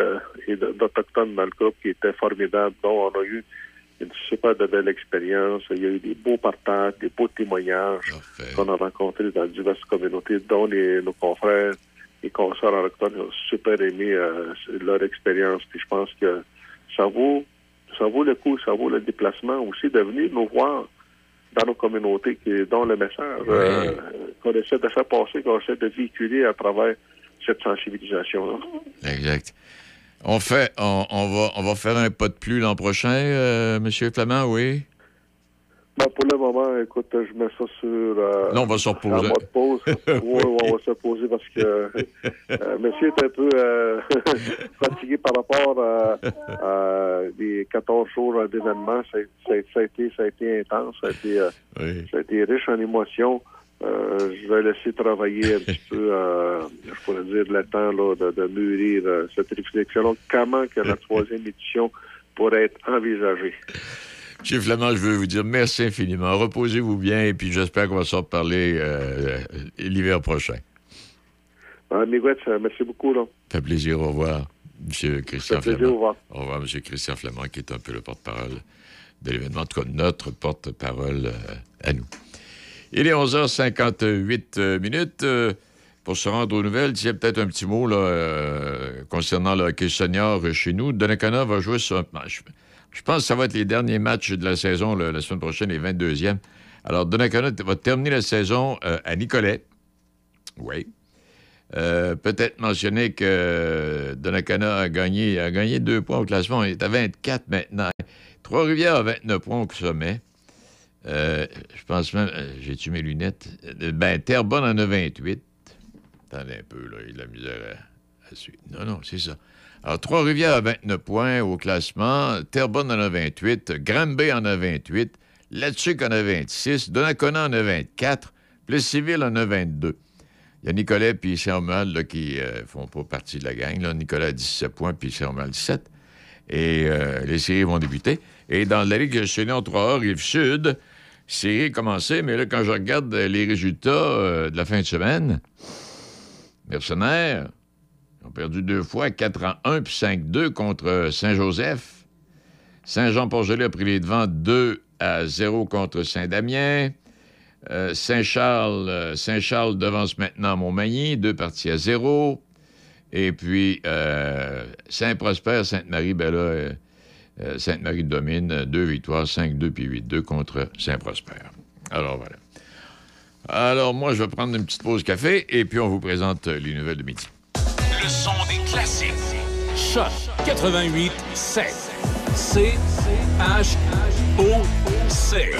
et d'Autochtones dans le groupe qui était formidable. Donc, on a eu une super de belle expérience. Il y a eu des beaux partages, des beaux témoignages qu'on a rencontrés dans diverses communautés, dont les, nos confrères et consoeurs autochtones ont super aimé euh, leur expérience. Puis je pense que ça vaut, ça vaut le coup, ça vaut le déplacement aussi de venir nous voir dans nos communautés, qui, dont le message euh, qu'on essaie de faire passer, qu'on essaie de véhiculer à travers cette sensibilisation-là. Exact. On fait, on, on va, on va faire un pas de plus l'an prochain, euh, Monsieur Flamand, oui? Ben, pour le moment, écoute, je mets ça sur... euh, Non, on va se reposer. mode pause. oui, on va se poser parce que euh, monsieur est un peu euh, fatigué par rapport à, les 14 jours d'événements. Ça, ça- ça a été, ça a été intense, ça a été, euh, Oui. ça a été riche en émotions. Euh, je vais laisser travailler un petit peu, euh, je pourrais dire, le temps là, de, de mûrir euh, cette réflexion-là. Comment que la troisième édition pourrait être envisagée? Monsieur Flamand, je veux vous dire merci infiniment. Reposez-vous bien et puis j'espère qu'on va s'en reparler euh, l'hiver prochain. Euh, Miguel, euh, merci beaucoup. Là. Ça fait plaisir. Au revoir, Monsieur Christian plaisir, au Flamand. revoir. Au revoir, Monsieur Christian Flamand, qui est un peu le porte-parole de l'événement, en tout cas notre porte-parole euh, à nous. Il est 11h58 euh, minutes. euh, pour se rendre aux nouvelles, a peut-être un petit mot là, euh, concernant le hockey senior euh, chez nous. Donnacona va jouer sur... Je, pense que ça va être les derniers matchs de la saison la semaine prochaine, les 22e. Alors, Donnacona va terminer la saison euh, à Nicolet. Oui. Euh, Peut-être mentionner que euh, Donnacona a gagné, a gagné deux points au classement. Il est à 24 maintenant. Trois-Rivières a 29 points au sommet. Je pense même, euh, j'ai-tu mes lunettes? Ben, Terrebonne en a 28. Attendez un peu, là, il a de la misère à, à suivre. Non, non, c'est ça. Alors, Trois-Rivières a 29 points au classement. Terrebonne en a 28. Granby en a 28. Latsuc en a 26. Donnacona en a 24. Plessisville en a 22. Il y a Nicolas puis là, qui ne font pas partie de la gang. Là. Nicolas a 17 points, puis Saint-Romuald 17. Et euh, les séries vont débuter. Et dans la Ligue senior 3A Rive-Sud, série a commencé, mais là, quand je regarde les résultats euh, de la fin de semaine, Mercenaires ont perdu deux fois, 4 en 1 puis 5-2 contre Saint-Joseph. Saint-Jean-Port-Gelée a pris les devants 2 à 0 contre Saint-Damien. Euh, Saint-Charles, euh, Saint-Charles devance maintenant Montmagny, deux parties à zéro. Et puis euh, Saint-Prosper, Sainte-Marie, ben là, euh, euh, Sainte-Marie domine, euh, deux victoires, 5-2 puis 8-2 contre Saint-Prosper. Alors voilà. Alors moi, je vais prendre une petite pause café et puis on vous présente euh, les nouvelles de midi. Le son des classiques. Choc 88 7. C H O C.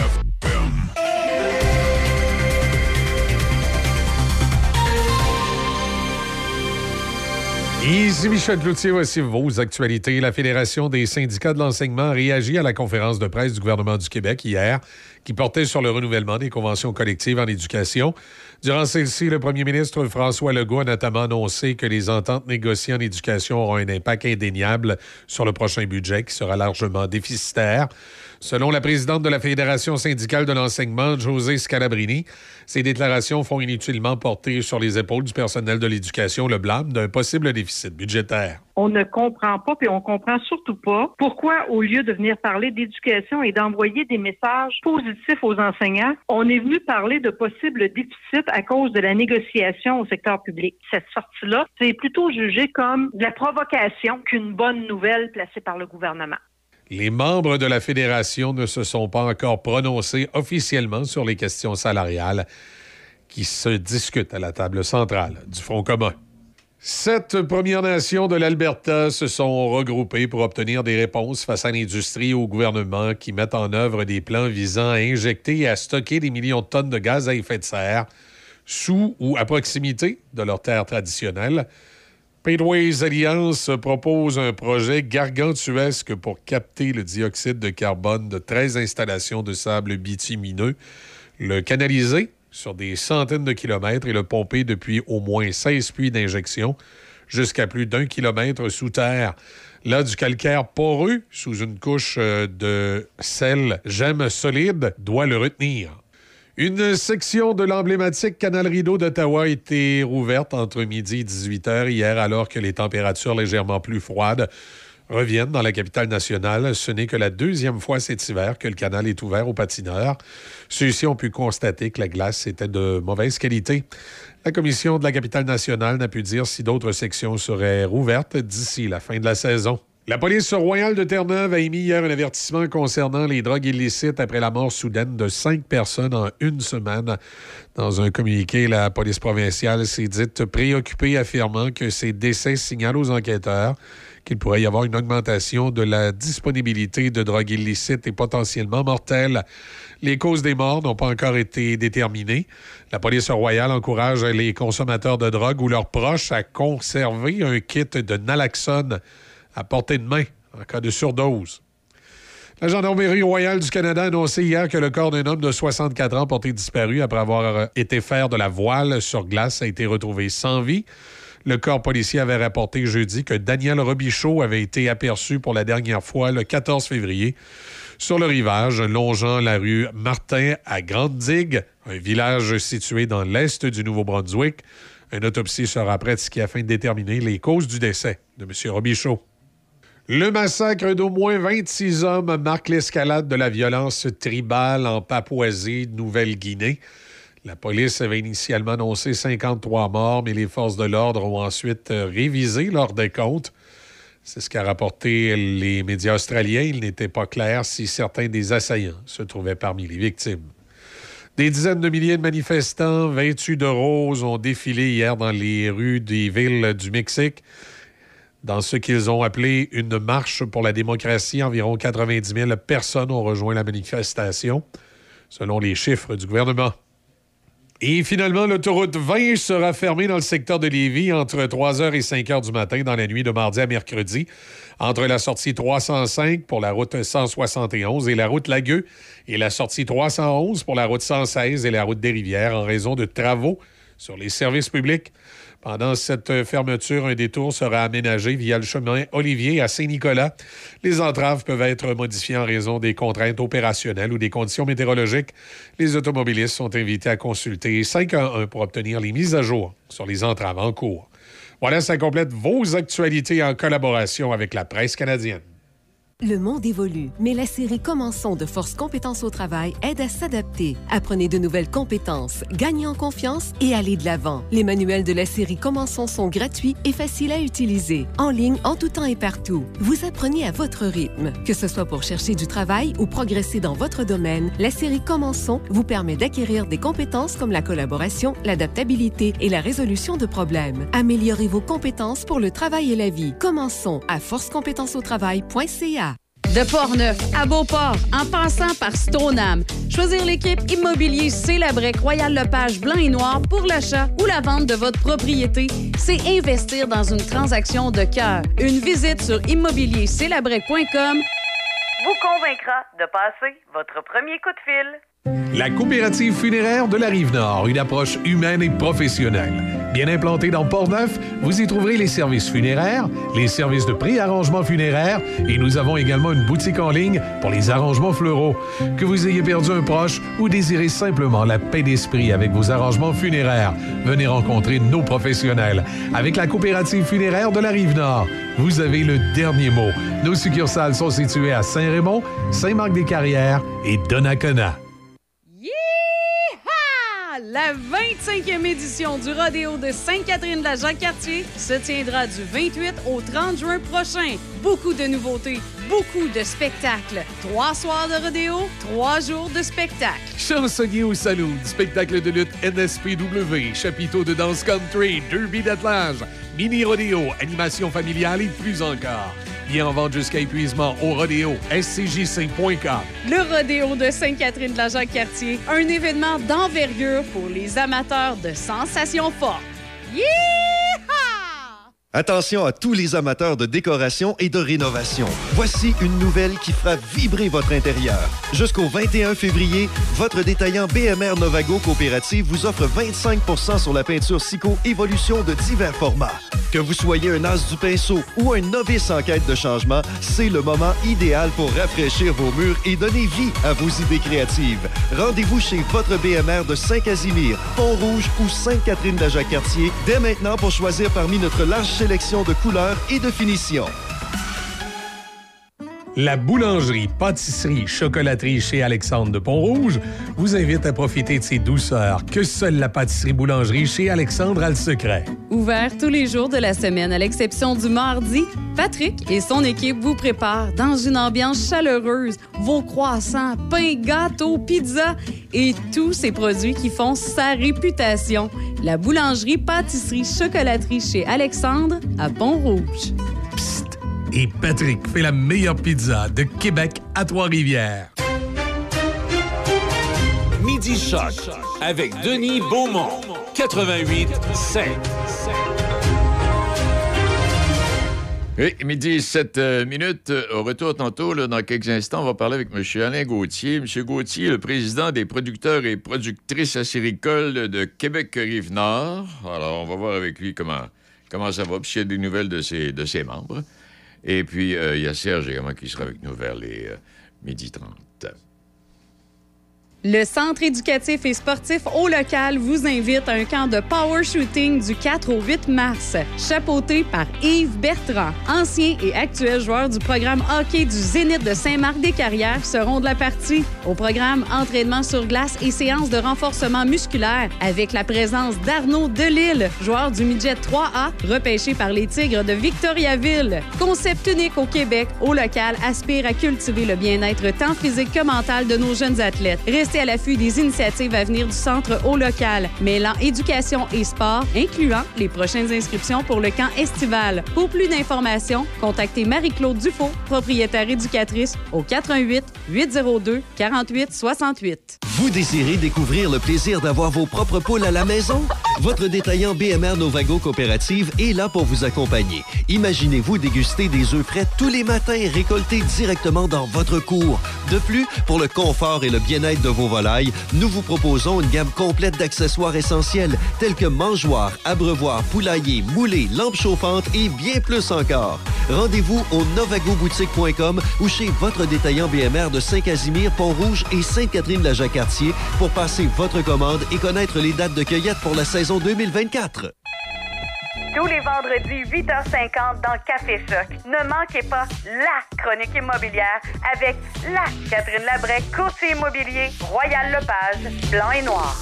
Ici Michel Cloutier, voici vos actualités. La Fédération des syndicats de l'enseignement a réagi à la conférence de presse du gouvernement du Québec hier qui portait sur le renouvellement des conventions collectives en éducation. Durant celle-ci, le premier ministre François Legault a notamment annoncé que les ententes négociées en éducation auront un impact indéniable sur le prochain budget qui sera largement déficitaire. Selon la présidente de la Fédération syndicale de l'enseignement, José Scalabrini, ces déclarations font inutilement porter sur les épaules du personnel de l'éducation le blâme d'un possible déficit budgétaire. On ne comprend pas, puis on comprend surtout pas pourquoi, au lieu de venir parler d'éducation et d'envoyer des messages positifs aux enseignants, on est venu parler de possibles déficits à cause de la négociation au secteur public. Cette sortie-là, c'est plutôt jugé comme de la provocation qu'une bonne nouvelle placée par le gouvernement. Les membres de la Fédération ne se sont pas encore prononcés officiellement sur les questions salariales qui se discutent à la table centrale du Front commun. Sept Premières Nations de l'Alberta se sont regroupées pour obtenir des réponses face à l'industrie et au gouvernement qui mettent en œuvre des plans visant à injecter et à stocker des millions de tonnes de gaz à effet de serre sous ou à proximité de leurs terres traditionnelles. Pathways Alliance propose un projet gargantuesque pour capter le dioxyde de carbone de 13 installations de sable bitumineux, le canaliser sur des centaines de kilomètres et le pomper depuis au moins 16 puits d'injection jusqu'à plus d'un kilomètre sous terre. Là, du calcaire poreux sous une couche euh, de sel gemme solide doit le retenir. Une section de l'emblématique Canal Rideau d'Ottawa a été rouverte entre midi et 18 heures hier alors que les températures légèrement plus froides reviennent dans la capitale nationale. Ce n'est que la deuxième fois cet hiver que le canal est ouvert aux patineurs. Ceux-ci ont pu constater que la glace était de mauvaise qualité. La commission de la capitale nationale n'a pu dire si d'autres sections seraient rouvertes d'ici la fin de la saison. La police royale de Terre-Neuve a émis hier un avertissement concernant les drogues illicites après la mort soudaine de cinq personnes en une semaine. Dans un communiqué, la police provinciale s'est dite préoccupée, affirmant que ces décès signalent aux enquêteurs qu'il pourrait y avoir une augmentation de la disponibilité de drogues illicites et potentiellement mortelles. Les causes des morts n'ont pas encore été déterminées. La police royale encourage les consommateurs de drogue ou leurs proches à conserver un kit de naloxone à portée de main en cas de surdose. La Gendarmerie royale du Canada a annoncé hier que le corps d'un homme de 64 ans porté disparu après avoir euh, été faire de la voile sur glace a été retrouvé sans vie. Le corps policier avait rapporté jeudi que Daniel Robichaud avait été aperçu pour la dernière fois le 14 février sur le rivage longeant la rue Martin à Grande-Digue, un village situé dans l'est du Nouveau-Brunswick. Une autopsie sera pratiquée afin de déterminer les causes du décès de M. Robichaud. Le massacre d'au moins 26 hommes marque l'escalade de la violence tribale en Papouasie, Nouvelle-Guinée. La police avait initialement annoncé 53 morts, mais les forces de l'ordre ont ensuite euh, révisé leur décompte. C'est ce qu'a rapporté les médias australiens. Il n'était pas clair si certains des assaillants se trouvaient parmi les victimes. Des dizaines de milliers de manifestants vêtus de rose ont défilé hier dans les rues des villes du Mexique. Dans ce qu'ils ont appelé une marche pour la démocratie, environ 90 000 personnes ont rejoint la manifestation, selon les chiffres du gouvernement. Et finalement, l'autoroute 20 sera fermée dans le secteur de Lévis entre 3h et 5h du matin dans la nuit de mardi à mercredi, entre la sortie 305 pour la route 171 et la route Lagueux et la sortie 311 pour la route 116 et la route des Rivières en raison de travaux sur les services publics. Pendant cette fermeture, un détour sera aménagé via le chemin Olivier à Saint-Nicolas. Les entraves peuvent être modifiées en raison des contraintes opérationnelles ou des conditions météorologiques. Les automobilistes sont invités à consulter 511 pour obtenir les mises à jour sur les entraves en cours. Voilà, ça complète vos actualités en collaboration avec la presse canadienne. Le monde évolue, mais la série Commençons de Force Compétences au travail aide à s'adapter. Apprenez de nouvelles compétences, gagnez en confiance et allez de l'avant. Les manuels de la série Commençons sont gratuits et faciles à utiliser, en ligne, en tout temps et partout. Vous apprenez à votre rythme. Que ce soit pour chercher du travail ou progresser dans votre domaine, la série Commençons vous permet d'acquérir des compétences comme la collaboration, l'adaptabilité et la résolution de problèmes. Améliorez vos compétences pour le travail et la vie. Commençons à forcecompétenceautravail.ca. De Portneuf à Beauport, en passant par Stoneham. Choisir l'équipe Immobilier Célabrec Royal Lepage Blanc et Noir pour l'achat ou la vente de votre propriété, c'est investir dans une transaction de cœur. Une visite sur immobiliercélabrec.com vous convaincra de passer votre premier coup de fil. La coopérative funéraire de la Rive-Nord, une approche humaine et professionnelle. Bien implantée dans Port-Neuf, vous y trouverez les services funéraires, les services de pré-arrangement funéraire et nous avons également une boutique en ligne pour les arrangements fleuraux. Que vous ayez perdu un proche ou désirez simplement la paix d'esprit avec vos arrangements funéraires, venez rencontrer nos professionnels. Avec la coopérative funéraire de la Rive-Nord, vous avez le dernier mot. Nos succursales sont situées à Saint-Raymond, Saint-Marc-des-Carrières et Donnacona. La 25e édition du rodéo de Sainte-Catherine de la Jacques-Cartier se tiendra du 28 au 30 juin prochain. Beaucoup de nouveautés, beaucoup de spectacles. Trois soirs de rodéo, trois jours de spectacle. Chansonnier au Saloon, spectacle de lutte NSPW, chapiteau de danse country, derby d'attelage, mini rodéo, animation familiale et plus encore. Bien en vente jusqu'à épuisement au rodéo scjc.com. Le rodéo de Sainte-Catherine de la Jacques-Cartier, un événement d'envergure pour les amateurs de sensations fortes. Yeehaw! Attention à tous les amateurs de décoration et de rénovation. Voici une nouvelle qui fera vibrer votre intérieur. Jusqu'au 21 février, votre détaillant BMR Novago Coopérative vous offre 25% sur la peinture Sico Évolution de divers formats. Que vous soyez un as du pinceau ou un novice en quête de changement, c'est le moment idéal pour rafraîchir vos murs et donner vie à vos idées créatives. Rendez-vous chez votre BMR de Saint-Casimir, Pont-Rouge ou Sainte-Catherine-de-Jacques-Cartier dès maintenant pour choisir parmi notre large sélection de couleurs et de finitions. La boulangerie, pâtisserie, chocolaterie chez Alexandre de Pont-Rouge vous invite à profiter de ces douceurs que seule la pâtisserie boulangerie chez Alexandre a le secret. Ouvert tous les jours de la semaine, à l'exception du mardi, Patrick et son équipe vous préparent dans une ambiance chaleureuse vos croissants, pains, gâteaux, pizzas et tous ces produits qui font sa réputation. La boulangerie, pâtisserie, chocolaterie chez Alexandre à Pont-Rouge. Et Patrick fait la meilleure pizza de Québec à Trois-Rivières. Midi Choc avec Denis Beaumont. 88 7. Oui, midi 7 minutes. Au retour tantôt, là, dans quelques instants, on va parler avec M. Alain Gauthier. M. Gauthier, le président des producteurs et productrices acéricoles de Québec-Rive-Nord. Alors, on va voir avec lui comment, comment ça va, puis s'il y a des nouvelles de ses, de ses membres. Et puis, euh, il y a Serge également qui sera avec nous vers les euh, midi 30. Le Centre éducatif et sportif au local vous invite à un camp de power shooting du 4 au 8 mars, chapeauté par Yves Bertrand. Ancien et actuel joueur du programme hockey du Zénith de Saint-Marc-des-Carrières seront de la partie. Au programme entraînement sur glace et séances de renforcement musculaire avec la présence d'Arnaud Delille, joueur du midget 3A, repêché par les Tigres de Victoriaville. Concept unique au Québec, au local aspire à cultiver le bien-être tant physique que mental de nos jeunes athlètes. À l'affût des initiatives à venir du centre au local, mêlant éducation et sport, incluant les prochaines inscriptions pour le camp estival. Pour plus d'informations, contactez Marie-Claude Dufault, propriétaire éducatrice, au 88 802 48 68. Vous désirez découvrir le plaisir d'avoir vos propres poules à la maison? Votre détaillant BMR Novago Coopérative est là pour vous accompagner. Imaginez-vous déguster des œufs frais tous les matins récoltés directement dans votre cour. De plus, pour le confort et le bien-être de vos volailles, nous vous proposons une gamme complète d'accessoires essentiels tels que mangeoires, abreuvoirs, poulaillers, moulées, lampes chauffantes et bien plus encore. Rendez-vous au novagoboutique.com ou chez votre détaillant BMR de Saint-Casimir, Pont-Rouge et Sainte-Catherine-la-Jacques-Cartier pour passer votre commande et connaître les dates de cueillette pour la saison 2024. Tous les vendredis, 8h50 dans Café Choc. Ne manquez pas la chronique immobilière avec la Catherine Labrec, courtier immobilier, Royal Lepage, blanc et noir.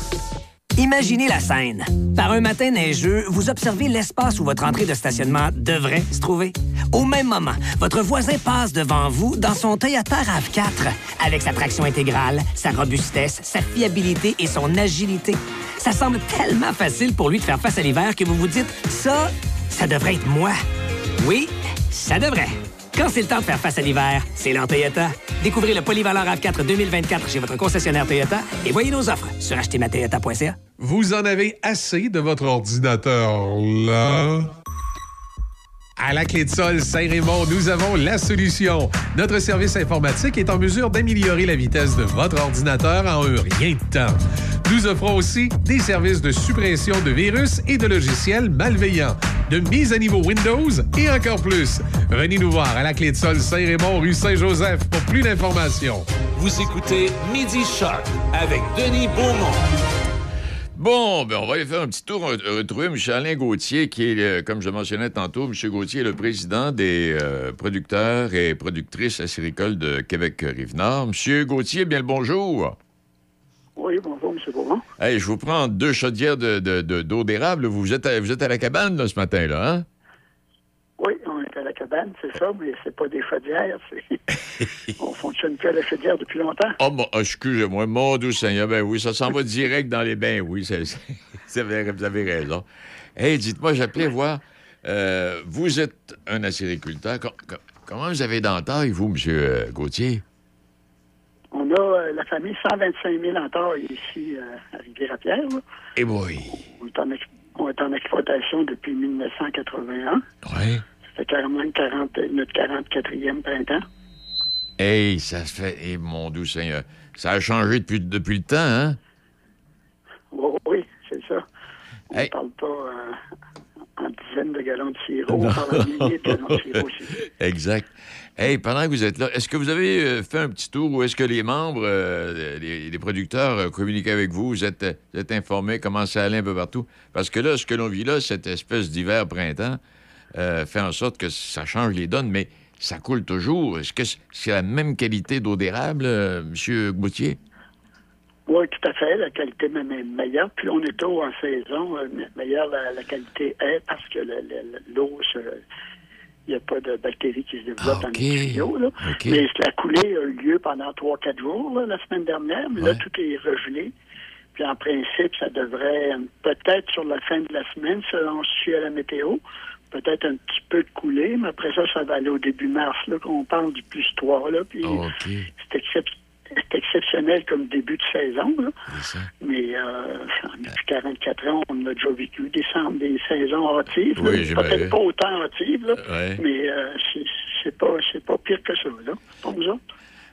Imaginez la scène. Par un matin neigeux, vous observez l'espace où votre entrée de stationnement devrait se trouver. Au même moment, votre voisin passe devant vous dans son Toyota RAV4 avec sa traction intégrale, sa robustesse, sa fiabilité et son agilité. Ça semble tellement facile pour lui de faire face à l'hiver que vous vous dites ça, ça devrait être moi. Oui, ça devrait. Quand c'est le temps de faire face à l'hiver, c'est l'heure Toyota. Découvrez le polyvalent RAV4 2024 chez votre concessionnaire Toyota et voyez nos offres sur achetezmatoyota.ca. Vous en avez assez de votre ordinateur, là? À la clé de sol Saint-Raymond, nous avons la solution. Notre service informatique est en mesure d'améliorer la vitesse de votre ordinateur en un rien de temps. Nous offrons aussi des services de suppression de virus et de logiciels malveillants, de mise à niveau Windows et encore plus. Venez nous voir à la clé de sol Saint-Raymond, rue Saint-Joseph pour plus d'informations. Vous écoutez Midi Shark avec Denis Beaumont. Bon, ben on va aller faire un petit tour, re- retrouver M. Alain Gauthier, qui est, le- comme je mentionnais tantôt, M. Gauthier est le président des euh, producteurs et productrices acéricoles de Québec-Rive-Nord. M. Gauthier, bien le bonjour. Oui, bonjour, M. Beaumont. Hey, je vous prends deux chaudières de- de- de- d'eau d'érable. Vous êtes, à, vous êtes à la cabane là, ce matin, là, hein? Oui, on est à la cabane, c'est ça, mais c'est pas des chaudières. c'est- on fonctionne plus à la chaudière depuis longtemps. Oh, bon, excusez-moi, mon doux Seigneur, ben oui, ça s'en va direct dans les bains, oui, c'est- c'est- vous avez raison. Hey, dites-moi, j'appelais voir, euh, vous êtes un acériculteur. Co- co- comment vous avez d'entaille, vous, M. euh, Gauthier? On a euh, la famille 125 000 en taille ici euh, à Rivière-à-Pierre. là. Eh boy. On est en, exploitation depuis 1981. Oui. Ça fait carrément 40, notre 44e printemps. Hey, ça se fait, eh, mon doux Seigneur, ça a changé depuis, depuis le temps, hein? Oui, oui, c'est ça. On ne Hey. parle pas euh, en dizaines de gallons de sirop, on parle en milliers de gallons de sirop aussi. Exact. Hey, pendant que vous êtes là, est-ce que vous avez euh, fait un petit tour ou est-ce que les membres, euh, les, producteurs euh, communiquent avec vous? Vous êtes, euh, vous informés comment ça allait un peu partout? Parce que là, ce que l'on vit là, cette espèce d'hiver-printemps, fait en sorte que ça change les donnes, mais ça coule toujours. Est-ce que c'est la même qualité d'eau d'érable, M. Gauthier? Oui, tout à fait. La qualité même est meilleure. Plus on est tôt en saison, me- meilleure la, qualité est parce que le- le- l'eau, se- il n'y a pas de bactéries qui se développent dans les tuyaux. Là. Mais la coulée a eu lieu pendant 3-4 jours là, la semaine dernière. Mais là, tout est regelé. Puis en principe, ça devrait peut-être sur la fin de la semaine, selon ce suit à la météo, peut-être un petit peu de coulée, mais après ça, ça va aller au début mars, là, qu'on parle du plus 3, là, puis c'est excep- c'est exceptionnel comme début de saison, là. mais euh, depuis 44 ans, on a déjà vécu des, des saisons hâtives. Oui, peut-être pas autant hâtives, là, Ouais. mais euh, c'est- pas, pas pire que ça, là, pour nous autres.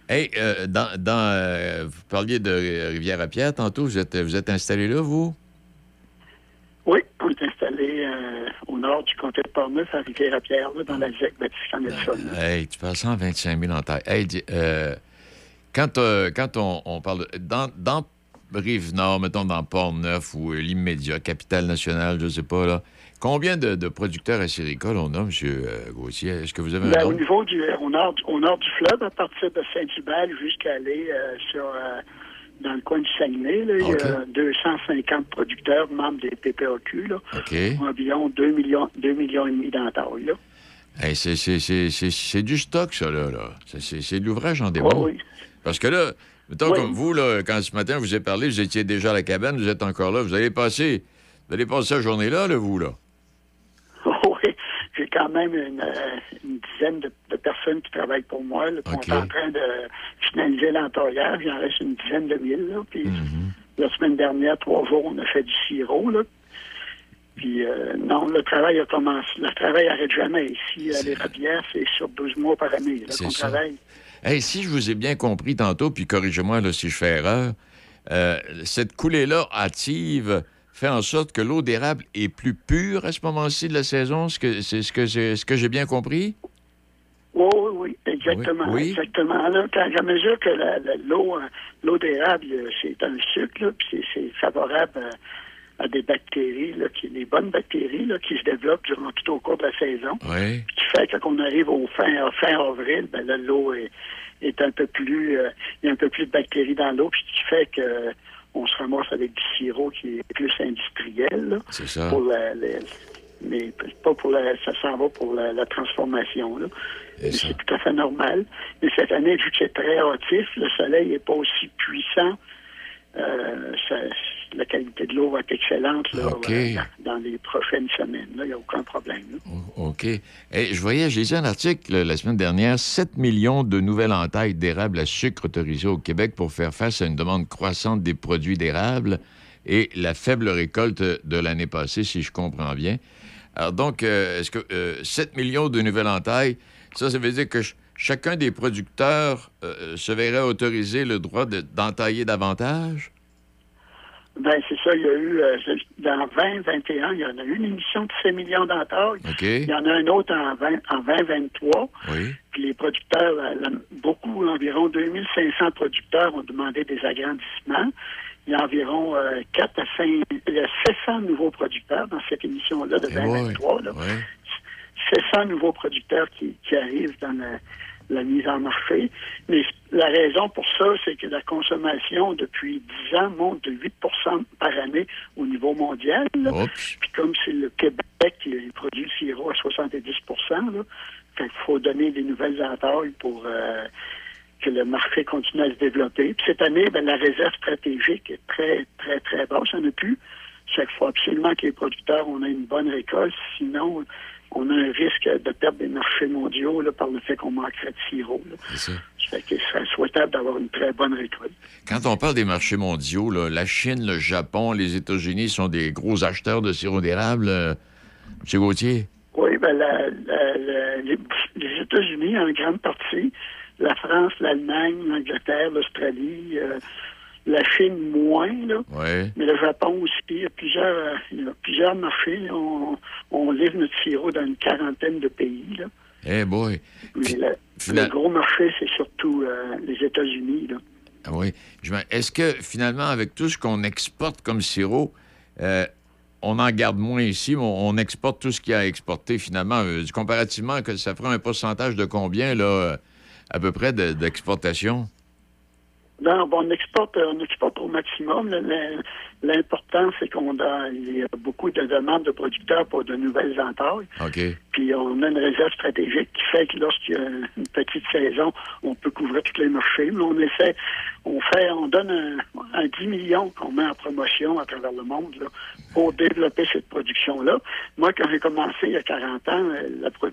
Hey, euh, dans, dans, euh, vous parliez de Rivière-à-Pierre tantôt. Vous êtes, vous êtes installé là, vous? Oui, on est installé euh, au nord du comté de Portneuf, à Rivière-à-Pierre, dans la ZEC Baptiste-Nelson. Hey, tu parles 125 000 en taille. Hey, euh, quand, euh, quand on, on parle de- dans, dans Rive-Nord, mettons dans Port-Neuf ou euh, l'immédiat, Capitale-Nationale, je sais pas, là, combien de, de producteurs acéricoles on a, M. euh, Gauthier? Est-ce que vous avez un Ben, au niveau du au nord, du- au nord du fleuve, à partir de Saint-Hubert jusqu'à aller euh, sur euh, dans le coin du Saguenay, là, il y a 250 producteurs membres des PPAQ, là, OK. environ 2 millions, 2 millions et demi d'entailles. là. Hey, c'est- du stock, ça, là. là. C'est- de l'ouvrage en démon. Oui, oui. Parce que là, mettons Oui. comme vous, là, quand ce matin, vous avez parlé, vous étiez déjà à la cabane, vous êtes encore là, vous allez passer, vous allez passer la journée-là, là, vous, là? oui, j'ai quand même une, euh, une dizaine de, de personnes qui travaillent pour moi, là, qui OK. sont en train de finaliser l'entaillage. Il en reste une dizaine de mille. Là, puis Mm-hmm. la semaine dernière, trois jours, on a fait du sirop. Là. Puis euh, non, le travail a commencé. Le travail n'arrête jamais. Ici, à l'Érablière, c'est sur 12 mois par année là, qu'on travaille. Hey, si je vous ai bien compris tantôt, puis corrigez-moi si je fais erreur, euh, cette coulée-là hâtive fait en sorte que l'eau d'érable est plus pure à ce moment-ci de la saison. C'est -ce que j'ai ce que j'ai bien compris? Oui, oui, oui, exactement. Oui. Exactement. Là, quand, à mesure que l'eau euh, l'eau d'érable, euh, c'est un sucre, là, puis c'est- favorable à des bactéries, là, qui, des bonnes bactéries là, qui se développent durant tout au cours de la saison. Oui. Qui fait que quand on arrive au fin, fin avril, ben là, l'eau est, est un peu plus, euh, il y a un peu plus de bactéries dans l'eau, puis ce qui fait que on se ramasse avec du sirop qui est plus industriel. C'est ça. Pour la, la- mais pas pour la, ça s'en va pour la, la transformation. Là. C'est tout à fait normal. Mais cette année, vu que c'est très hâtif, le soleil n'est pas aussi puissant euh, ça- la qualité de l'eau va être excellente là, euh, dans les prochaines semaines. Il n'y a aucun problème. là. OK. Et je voyais, j'ai lu un article la semaine dernière, 7 millions de nouvelles entailles d'érable à sucre autorisées au Québec pour faire face à une demande croissante des produits d'érable et la faible récolte de l'année passée, si je comprends bien. Alors donc, euh, est-ce que euh, 7 millions de nouvelles entailles, ça, ça veut dire que ch- chacun des producteurs euh, se verrait autoriser le droit de- d'entailler davantage? Ben, c'est ça, il y a eu, euh, dans 2021, il y en a eu une émission de 6 millions d'entailles. OK. Il y en a un autre en, 20, en 2023. Oui. Puis les producteurs, euh, beaucoup, environ 2500 producteurs ont demandé des agrandissements. Il y a environ euh, 4 à 5, il y a 700 nouveaux producteurs dans cette émission-là de Eh 2023. là. 700 nouveaux producteurs qui, qui arrivent dans la, la mise en marché. Mais la raison pour ça, c'est que la consommation depuis 10 ans monte de 8% par année au niveau mondial. Puis comme c'est le Québec qui produit le sirop à 70 là, fait qu'il faut donner des nouvelles entailles pour euh, que le marché continue à se développer. Puis cette année, ben, la réserve stratégique est très, très, très basse. Il a plus. Qu'il faut absolument que les producteurs on ait une bonne récolte, sinon on a un risque de perdre des marchés mondiaux là, par le fait qu'on manquerait de sirop. là. C'est ça. Fait qu'il serait souhaitable d'avoir une très bonne récolte. Quand on parle des marchés mondiaux, là, la Chine, le Japon, les États-Unis sont des gros acheteurs de sirop d'érable. euh, M. Gauthier? Oui, ben la- la- la- les, les États-Unis en grande partie, la France, l'Allemagne, l'Angleterre, l'Australie, euh, la Chine moins, là. Oui. Mais le Japon aussi, il y a plusieurs, il y a plusieurs marchés. là. On, on livre notre sirop dans une quarantaine de pays. Là. Eh boy. Mais le, final- le gros marché, c'est surtout euh, les États-Unis. là. Ah oui. Est-ce que finalement, avec tout ce qu'on exporte comme sirop, euh, on en garde moins ici, mais on, exporte tout ce qu'il y a à exporter finalement? Euh, comparativement, que ça ferait un pourcentage de combien, là, à peu près, de- d'exportation? Non, bon, on exporte, on exporte au maximum. L'important, c'est qu'on a, il y a beaucoup de demandes de producteurs pour de nouvelles entailles. Puis on a une réserve stratégique qui fait que lorsqu'il y a une petite saison, on peut couvrir tous les marchés. Mais on essaie, on fait, on donne un, un 10 millions qu'on met en promotion à travers le monde là, pour développer cette production-là. Moi, quand j'ai commencé il y a 40 ans, la, pro-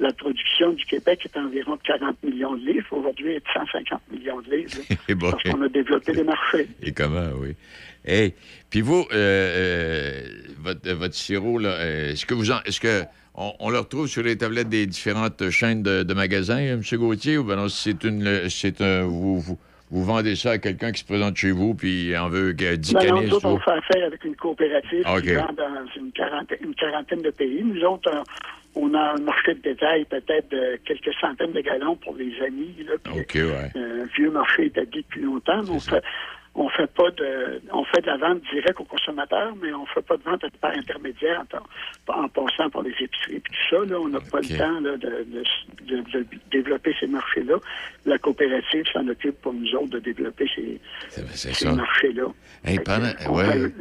la production du Québec est environ de 40 millions de livres. Aujourd'hui, elle est de 150 millions de livres. là, Eh boy. parce qu'on a développé les marchés. Et comment, oui. Hey, puis vous, euh, euh, votre, euh, votre sirop, là, est-ce que vous en, est-ce que on, on le retrouve sur les tablettes des différentes chaînes de, de magasins, M. Gauthier, ou ben non, c'est une, c'est un, vous, vous, vous vendez ça à quelqu'un qui se présente chez vous puis en veut que 10 Non, non, canisses, nous autres, on ou- fait affaire avec une coopérative OK. qui vend dans une quarantaine, une quarantaine de pays. Nous autres, on a un marché de détail peut-être de quelques centaines de gallons pour les amis. Là, puis, OK, ouais. un vieux marché établi depuis longtemps. On fait, pas de, on fait de la vente directe aux consommateurs, mais on fait pas de vente par intermédiaire en, en passant par les épiceries puis tout ça. Là, on n'a pas le temps là, de, de- de- de développer ces marchés-là. La coopérative s'en occupe pour nous autres de développer ces, c'est ces ça. marchés-là. Hey, pendant, on ouais. fait-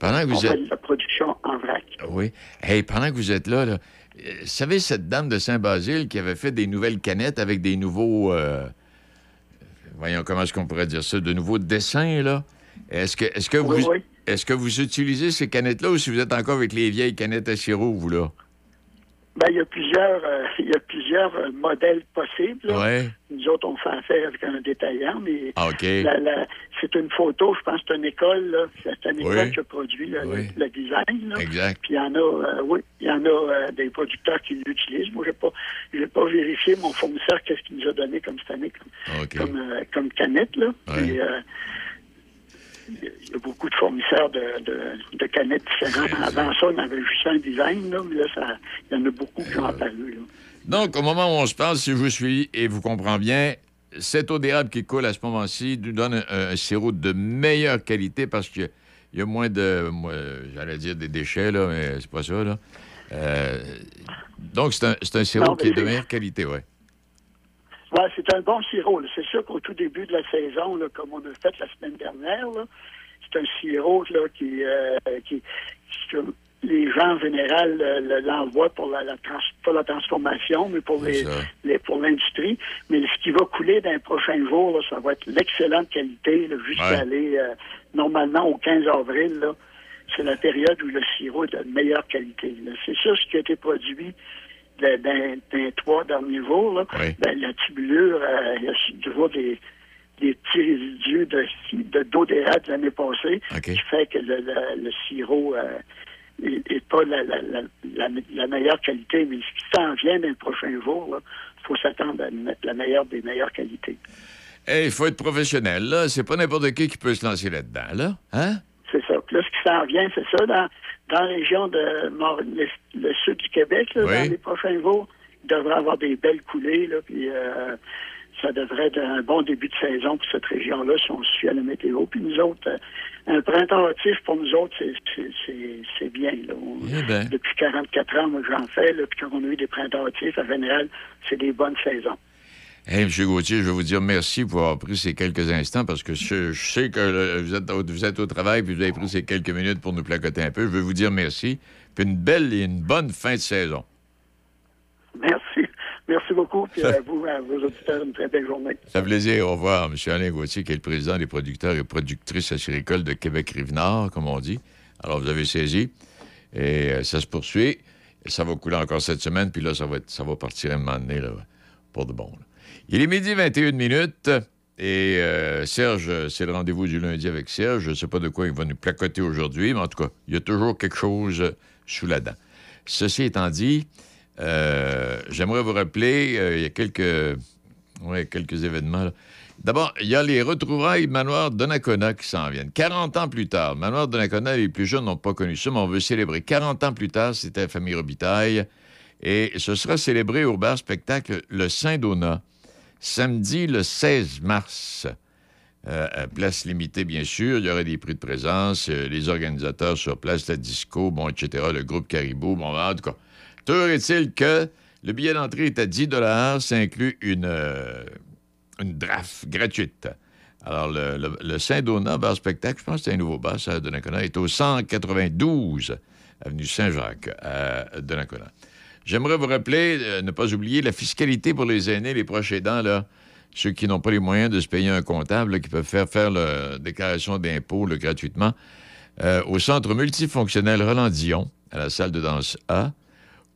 pendant que on vous fait êtes... de la production en vrac. Oui. Hey, pendant que vous êtes là, là, euh, vous savez, cette dame de Saint-Basile qui avait fait des nouvelles canettes avec des nouveaux. euh, voyons, comment est-ce qu'on pourrait dire ça? De nouveaux dessins, là? Est-ce que, est-ce que, Oui, vous, oui. est-ce que vous utilisez ces canettes-là ou si vous êtes encore avec les vieilles canettes à sirop, vous, là? Ben, il y a plusieurs, euh, il y a plusieurs euh, modèles possibles. Ouais. Nous autres, on fait affaire avec un détaillant, mais Ah, OK. la- la- c'est une photo, je pense c'est une école. C'est une école Oui. qui a produit le, Oui. le- le design. Là. Exact. Puis il y en a, euh, oui, il y en a euh, des producteurs qui l'utilisent. Moi, j'ai pas, j'ai pas vérifié mon fournisseur qu'est-ce qu'il nous a donné comme cette année, comme, OK. comme, euh, comme canette, là. Ouais. Puis, il y a- beaucoup de fournisseurs de, de, de canettes différentes. Avant ça, on avait juste un design, là, mais là, ça, il y en a beaucoup qui ont apparu. Là. Donc, au moment où on se parle, si je vous suis et vous comprends bien, cette eau d'érable qui coule à ce moment-ci nous donne un, un sirop de meilleure qualité parce qu'il y a- il y a moins de, j'allais dire des déchets, là, mais c'est pas ça, là. Euh, donc, c'est un, sirop Non, qui est de meilleure qualité, oui. Ouais, c'est un bon sirop. C'est sûr qu'au tout début de la saison, là, comme on a fait la semaine dernière, là, c'est un sirop là, qui, euh, qui, qui- les gens en général le- le- l'envoient pour la, la trans- pas la transformation, mais pour les, les- pour l'industrie. Mais ce qui va couler dans les prochains jours, là, ça va être l'excellente qualité, là, jusqu'à Ouais. aller euh, normalement au 15 avril. là. C'est la période où le sirop est de meilleure qualité. C'est ça ce qui a été produit de- dans, dans les trois derniers jours. Là. Ben, la tubulure, euh, il y a toujours des, des petits résidus de, de d'eau d'érable de l'année passée qui fait que le, le- le sirop euh, est, est pas la, la, la, meilleure qualité. Mais ce qui s'en vient dans les prochains jours, il faut s'attendre à mettre la meilleure des meilleures qualités. Il faut être professionnel, là. C'est pas n'importe qui qui peut se lancer là-dedans, là. Hein? C'est ça. Puis Là, ce qui s'en vient, c'est ça, dans, dans la région de Mont- le, le sud du Québec, là, Oui. dans les prochains jours, il devrait avoir des belles coulées, là, puis euh, ça devrait être un bon début de saison pour cette région-là, si on suit à la météo. Puis nous autres, euh, un printemps hâtif, pour nous autres, c'est- bien. Là. On- Eh ben. Depuis 44 ans, moi, j'en fais, là, puis quand on a eu des printemps hâtifs, en général, c'est des bonnes saisons. Hey, M. Gauthier, je vais vous dire merci pour avoir pris ces quelques instants parce que je, je sais que vous, êtes, au- vous êtes au travail puis vous avez pris ces quelques minutes pour nous placoter un peu. Je veux vous dire merci. Puis une belle et une bonne fin de saison. Merci. Merci beaucoup. Puis à vous, à vos auditeurs, une très belle journée. Ça fait plaisir. Au revoir, M. Alain Gauthier, qui est le président des producteurs et productrices acéricoles de Québec-Rive-Nord, comme on dit. Alors, vous avez saisi. Et euh, ça se poursuit. Et ça va couler encore cette semaine. Puis là, ça va, être- ça va partir un moment donné, là, pour de bon. là. Il est midi 21 minutes. Et euh, Serge, c'est le rendez-vous du lundi avec Serge. Je ne sais pas de quoi il va nous placoter aujourd'hui, mais en tout cas, il y a toujours quelque chose sous la dent. Ceci étant dit, euh, j'aimerais vous rappeler, euh, il y a quelques, ouais, quelques événements. D'abord, il y a les retrouvailles Manoir Donnacona qui s'en viennent. 40 ans plus tard, Manoir Donnacona, les plus jeunes n'ont pas connu ça, mais on veut célébrer. 40 ans plus tard, c'était la famille Robitaille. Et ce sera célébré au bar spectacle Le Saint-Donat, samedi le 16 mars. Euh, place limitée, bien sûr. Il y aurait des prix de présence, euh, les organisateurs sur place, la disco, bon, etc., le groupe Caribou. Bon, en tout cas, toujours est-il que le billet d'entrée est à 10 Ça inclut une, euh, une draft gratuite. Alors, le, le- le Saint-Donat bar spectacle, je pense que c'est un nouveau bar, ça, à Donnacona, est au 192 avenue Saint-Jacques, à Donnacona. J'aimerais vous rappeler, euh, ne pas oublier la fiscalité pour les aînés, les proches aidants, là, ceux qui n'ont pas les moyens de se payer un comptable, qui peuvent faire faire la déclaration d'impôt gratuitement, euh, au centre multifonctionnel Roland-Dion, à la salle de danse A,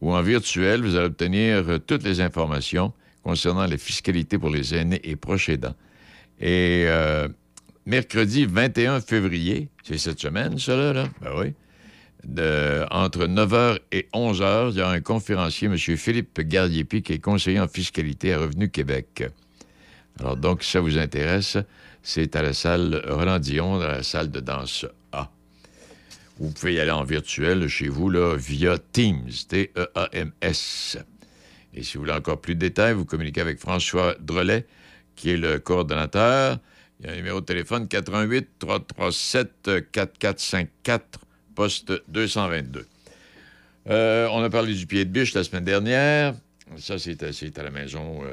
ou en virtuel, vous allez obtenir euh, toutes les informations concernant la fiscalité pour les aînés et proches aidants. Et mercredi 21 février, c'est cette semaine, là, là? Ben oui. Entre 9h et 11h, il y a un conférencier, M. Philippe Gardiépi, qui est conseiller en fiscalité à Revenu Québec. Alors, donc, si ça vous intéresse, c'est à la salle Roland-Dion, dans la salle de danse A. Vous pouvez y aller en virtuel chez vous, là, via Teams, T-E-A-M-S. Et si vous voulez encore plus de détails, vous communiquez avec François Drolet, qui est le coordonnateur. Il y a un numéro de téléphone 88 337 4454, poste 222. Euh, on a parlé du pied de biche la semaine dernière. Ça, c'est à, la maison, euh,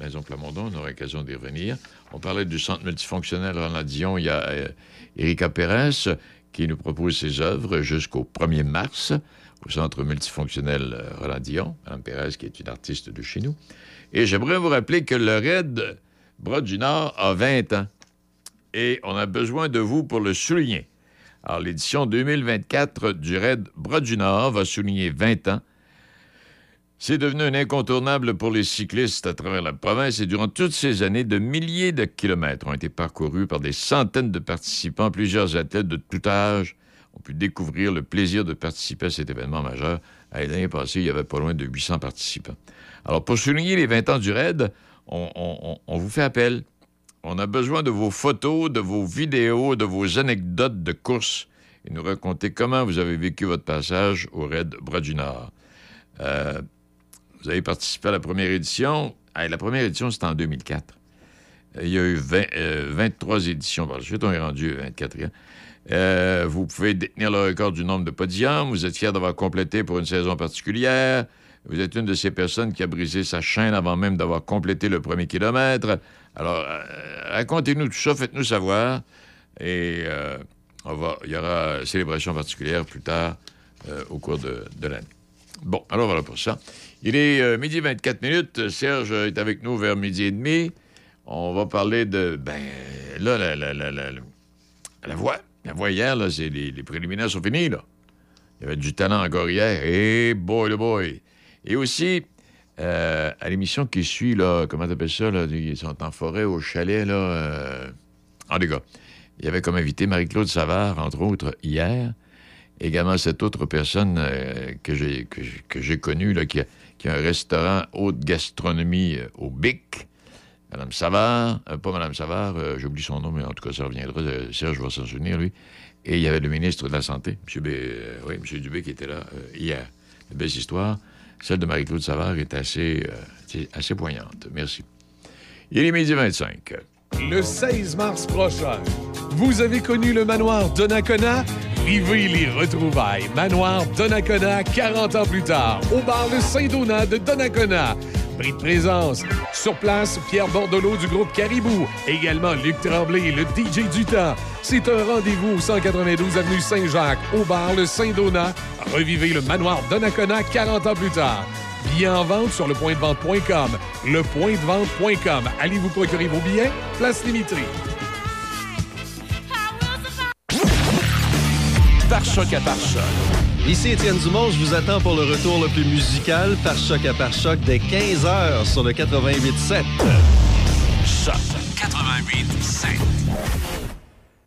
maison. On aura l'occasion d'y revenir. On parlait du centre multifonctionnel Roland Dion. Il y a euh, Erika Pérez qui nous propose ses œuvres jusqu'au 1er mars au centre multifonctionnel euh, Roland Dion. Mme Pérez, qui est une artiste de chez nous. Et j'aimerais vous rappeler que le RAID Bras du Nord a 20 ans. Et on a besoin de vous pour le souligner. Alors, l'édition 2024 du RAID Bras du Nord va souligner 20 ans. C'est devenu un incontournable pour les cyclistes à travers la province et durant toutes ces années, de milliers de kilomètres ont été parcourus par des centaines de participants. Plusieurs athlètes de tout âge ont pu découvrir le plaisir de participer à cet événement majeur. À L'année passée, il y avait pas loin de 800 participants. Alors, pour souligner les 20 ans du RAID, on, vous fait appel. On a besoin de vos photos, de vos vidéos, de vos anecdotes de course et nous raconter comment vous avez vécu votre passage au RAID Bras du Nord. Euh, vous avez participé à la première édition. La première édition, c'était en 2004. Euh, Il y a eu 20, euh, 23 éditions par la suite. On est rendu à 24e. Euh, vous pouvez détenir le record du nombre de podiums. Vous êtes fier d'avoir complété pour une saison particulière. Vous êtes une de ces personnes qui a brisé sa chaîne avant même d'avoir complété le premier kilomètre. Alors, euh, racontez-nous tout ça, faites-nous savoir. Et euh, on va, il y aura célébration particulière plus tard euh, au cours de, de l'année. Bon, alors voilà pour ça. Il est midi 24 minutes. Serge est avec nous vers midi et demi. On va parler de. Ben, là, la, la, la, la, voix. La voix hier, là, c'est les, préliminaires sont finis, là. Il y avait du talent encore hier. Et boy, le boy. Et aussi, euh, à l'émission qui suit, là, comment t'appelles ça, là, ils sont en forêt au chalet, là. euh, En tout il y avait comme invité Marie-Claude Savard, entre autres, hier. Également cette autre personne euh, que j'ai que, connue, là, qui, a, qui a un restaurant haute gastronomie au BIC. Madame Savard, pas Madame Savard, j'oublie son nom, mais en tout cas, ça reviendra. Serge va s'en souvenir, lui. Et il y avait le ministre de la Santé, M. B, oui, M. Dubé, qui était là hier. Une belle histoire. Celle de Marie-Claude Savard est assez, euh, assez poignante. Merci. Il est midi 25. Le 16 mars prochain, vous avez connu le manoir Donnacona? Vivez les retrouvailles. Manoir Donnacona, 40 ans plus tard, au bar Le Saint-Donat de Donnacona. Prix de présence. Sur place, Pierre Bordelot du groupe Caribou. Également Luc Tremblay, le DJ du temps. C'est un rendez-vous au 192 avenue Saint-Jacques, au bar Le Saint-Donat. Revivez le manoir Donnacona 40 ans plus tard. Billets en vente sur lepointdevente.com. Lepointdevente.com. Allez vous procurer vos billets? Place limitée. Par choc à par choc. Ici Étienne Dumont, je vous attends pour le retour le plus musical par choc à par choc dès 15h sur le 88.7. Choc 88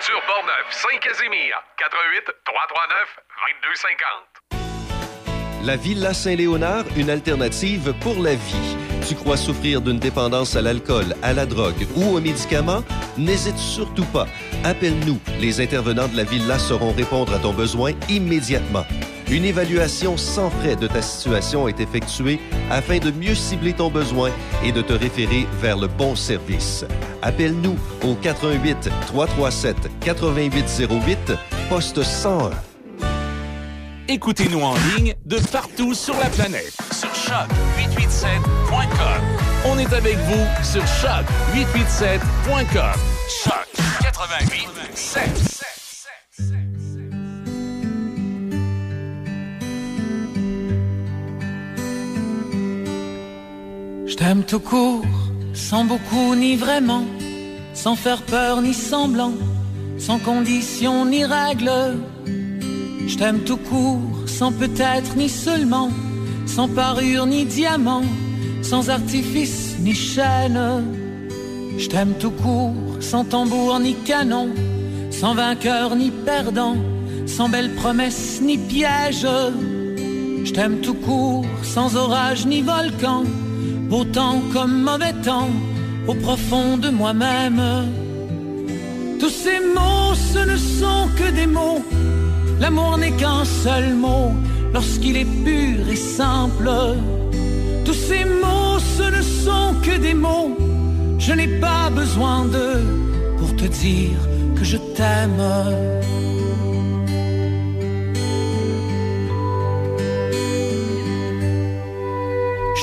Aventure Portneuf, Saint-Casimir, 88 339 2250. La Villa Saint-Léonard, une alternative pour la vie. Tu crois souffrir d'une dépendance à l'alcool, à la drogue ou aux médicaments? N'hésite surtout pas. Appelle-nous. Les intervenants de la Villa sauront répondre à ton besoin immédiatement. Une évaluation sans frais de ta situation est effectuée afin de mieux cibler ton besoin et de te référer vers le bon service. Appelle-nous au 88 337 8808 poste 101. Écoutez-nous en ligne de partout sur la planète sur choc887.com. On est avec vous sur choc887.com. Choc 88 Je tout court, sans beaucoup ni vraiment, sans faire peur ni semblant, sans condition ni règle. Je t'aime tout court, sans peut-être ni seulement, sans parure ni diamant, sans artifice ni chaîne. Je t'aime tout court, sans tambour ni canon, sans vainqueur ni perdant, sans belles promesses ni piège. Je t'aime tout court, sans orage ni volcan, beau temps comme mauvais temps, au profond de moi-même. Tous ces mots, ce ne sont que des mots. L'amour n'est qu'un seul mot lorsqu'il est pur et simple. Tous ces mots, ce ne sont que des mots. Je n'ai pas besoin d'eux pour te dire que je t'aime.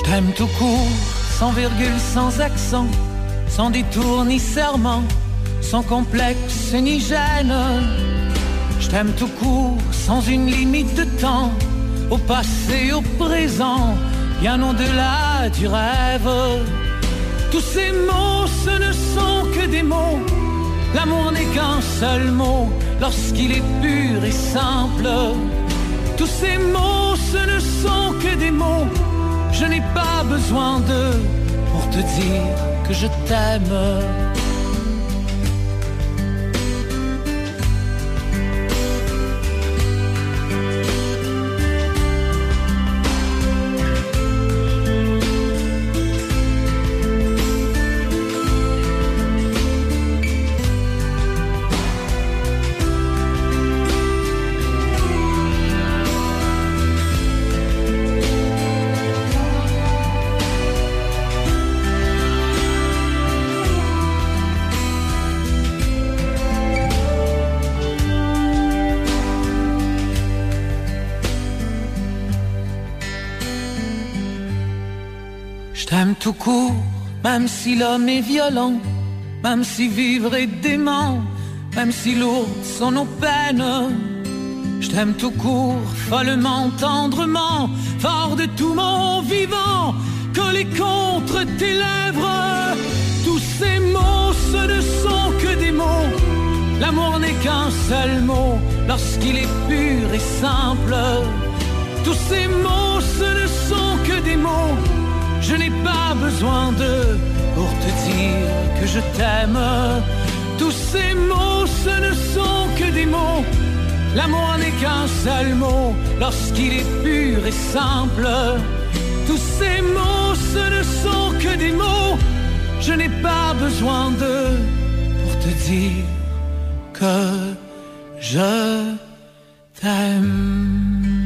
T'aime tout court, sans virgule, sans accent, sans détour ni serment, sans complexe ni gêne. Je t'aime tout court, sans une limite de temps, au passé, au présent, bien au-delà du rêve. Tous ces mots, ce ne sont que des mots. L'amour n'est qu'un seul mot lorsqu'il est pur et simple. Tous ces mots, ce ne sont que des mots. Je n'ai pas besoin d'eux pour te dire que je t'aime. Tout court, même si l'homme est violent, même si vivre est dément, même si lourdes sont nos peines. Je t'aime tout court, follement, tendrement, fort de tout mon vivant, collé contre tes lèvres. Tous ces mots, ce ne sont que des mots. L'amour n'est qu'un seul mot lorsqu'il est pur et simple. Tous ces mots, ce ne sont que des mots. Je n'ai pas besoin d'eux pour te dire que je t'aime. Tous ces mots, ce ne sont que des mots. L'amour n'est qu'un seul mot lorsqu'il est pur et simple. Tous ces mots, ce ne sont que des mots. Je n'ai pas besoin d'eux pour te dire que je t'aime.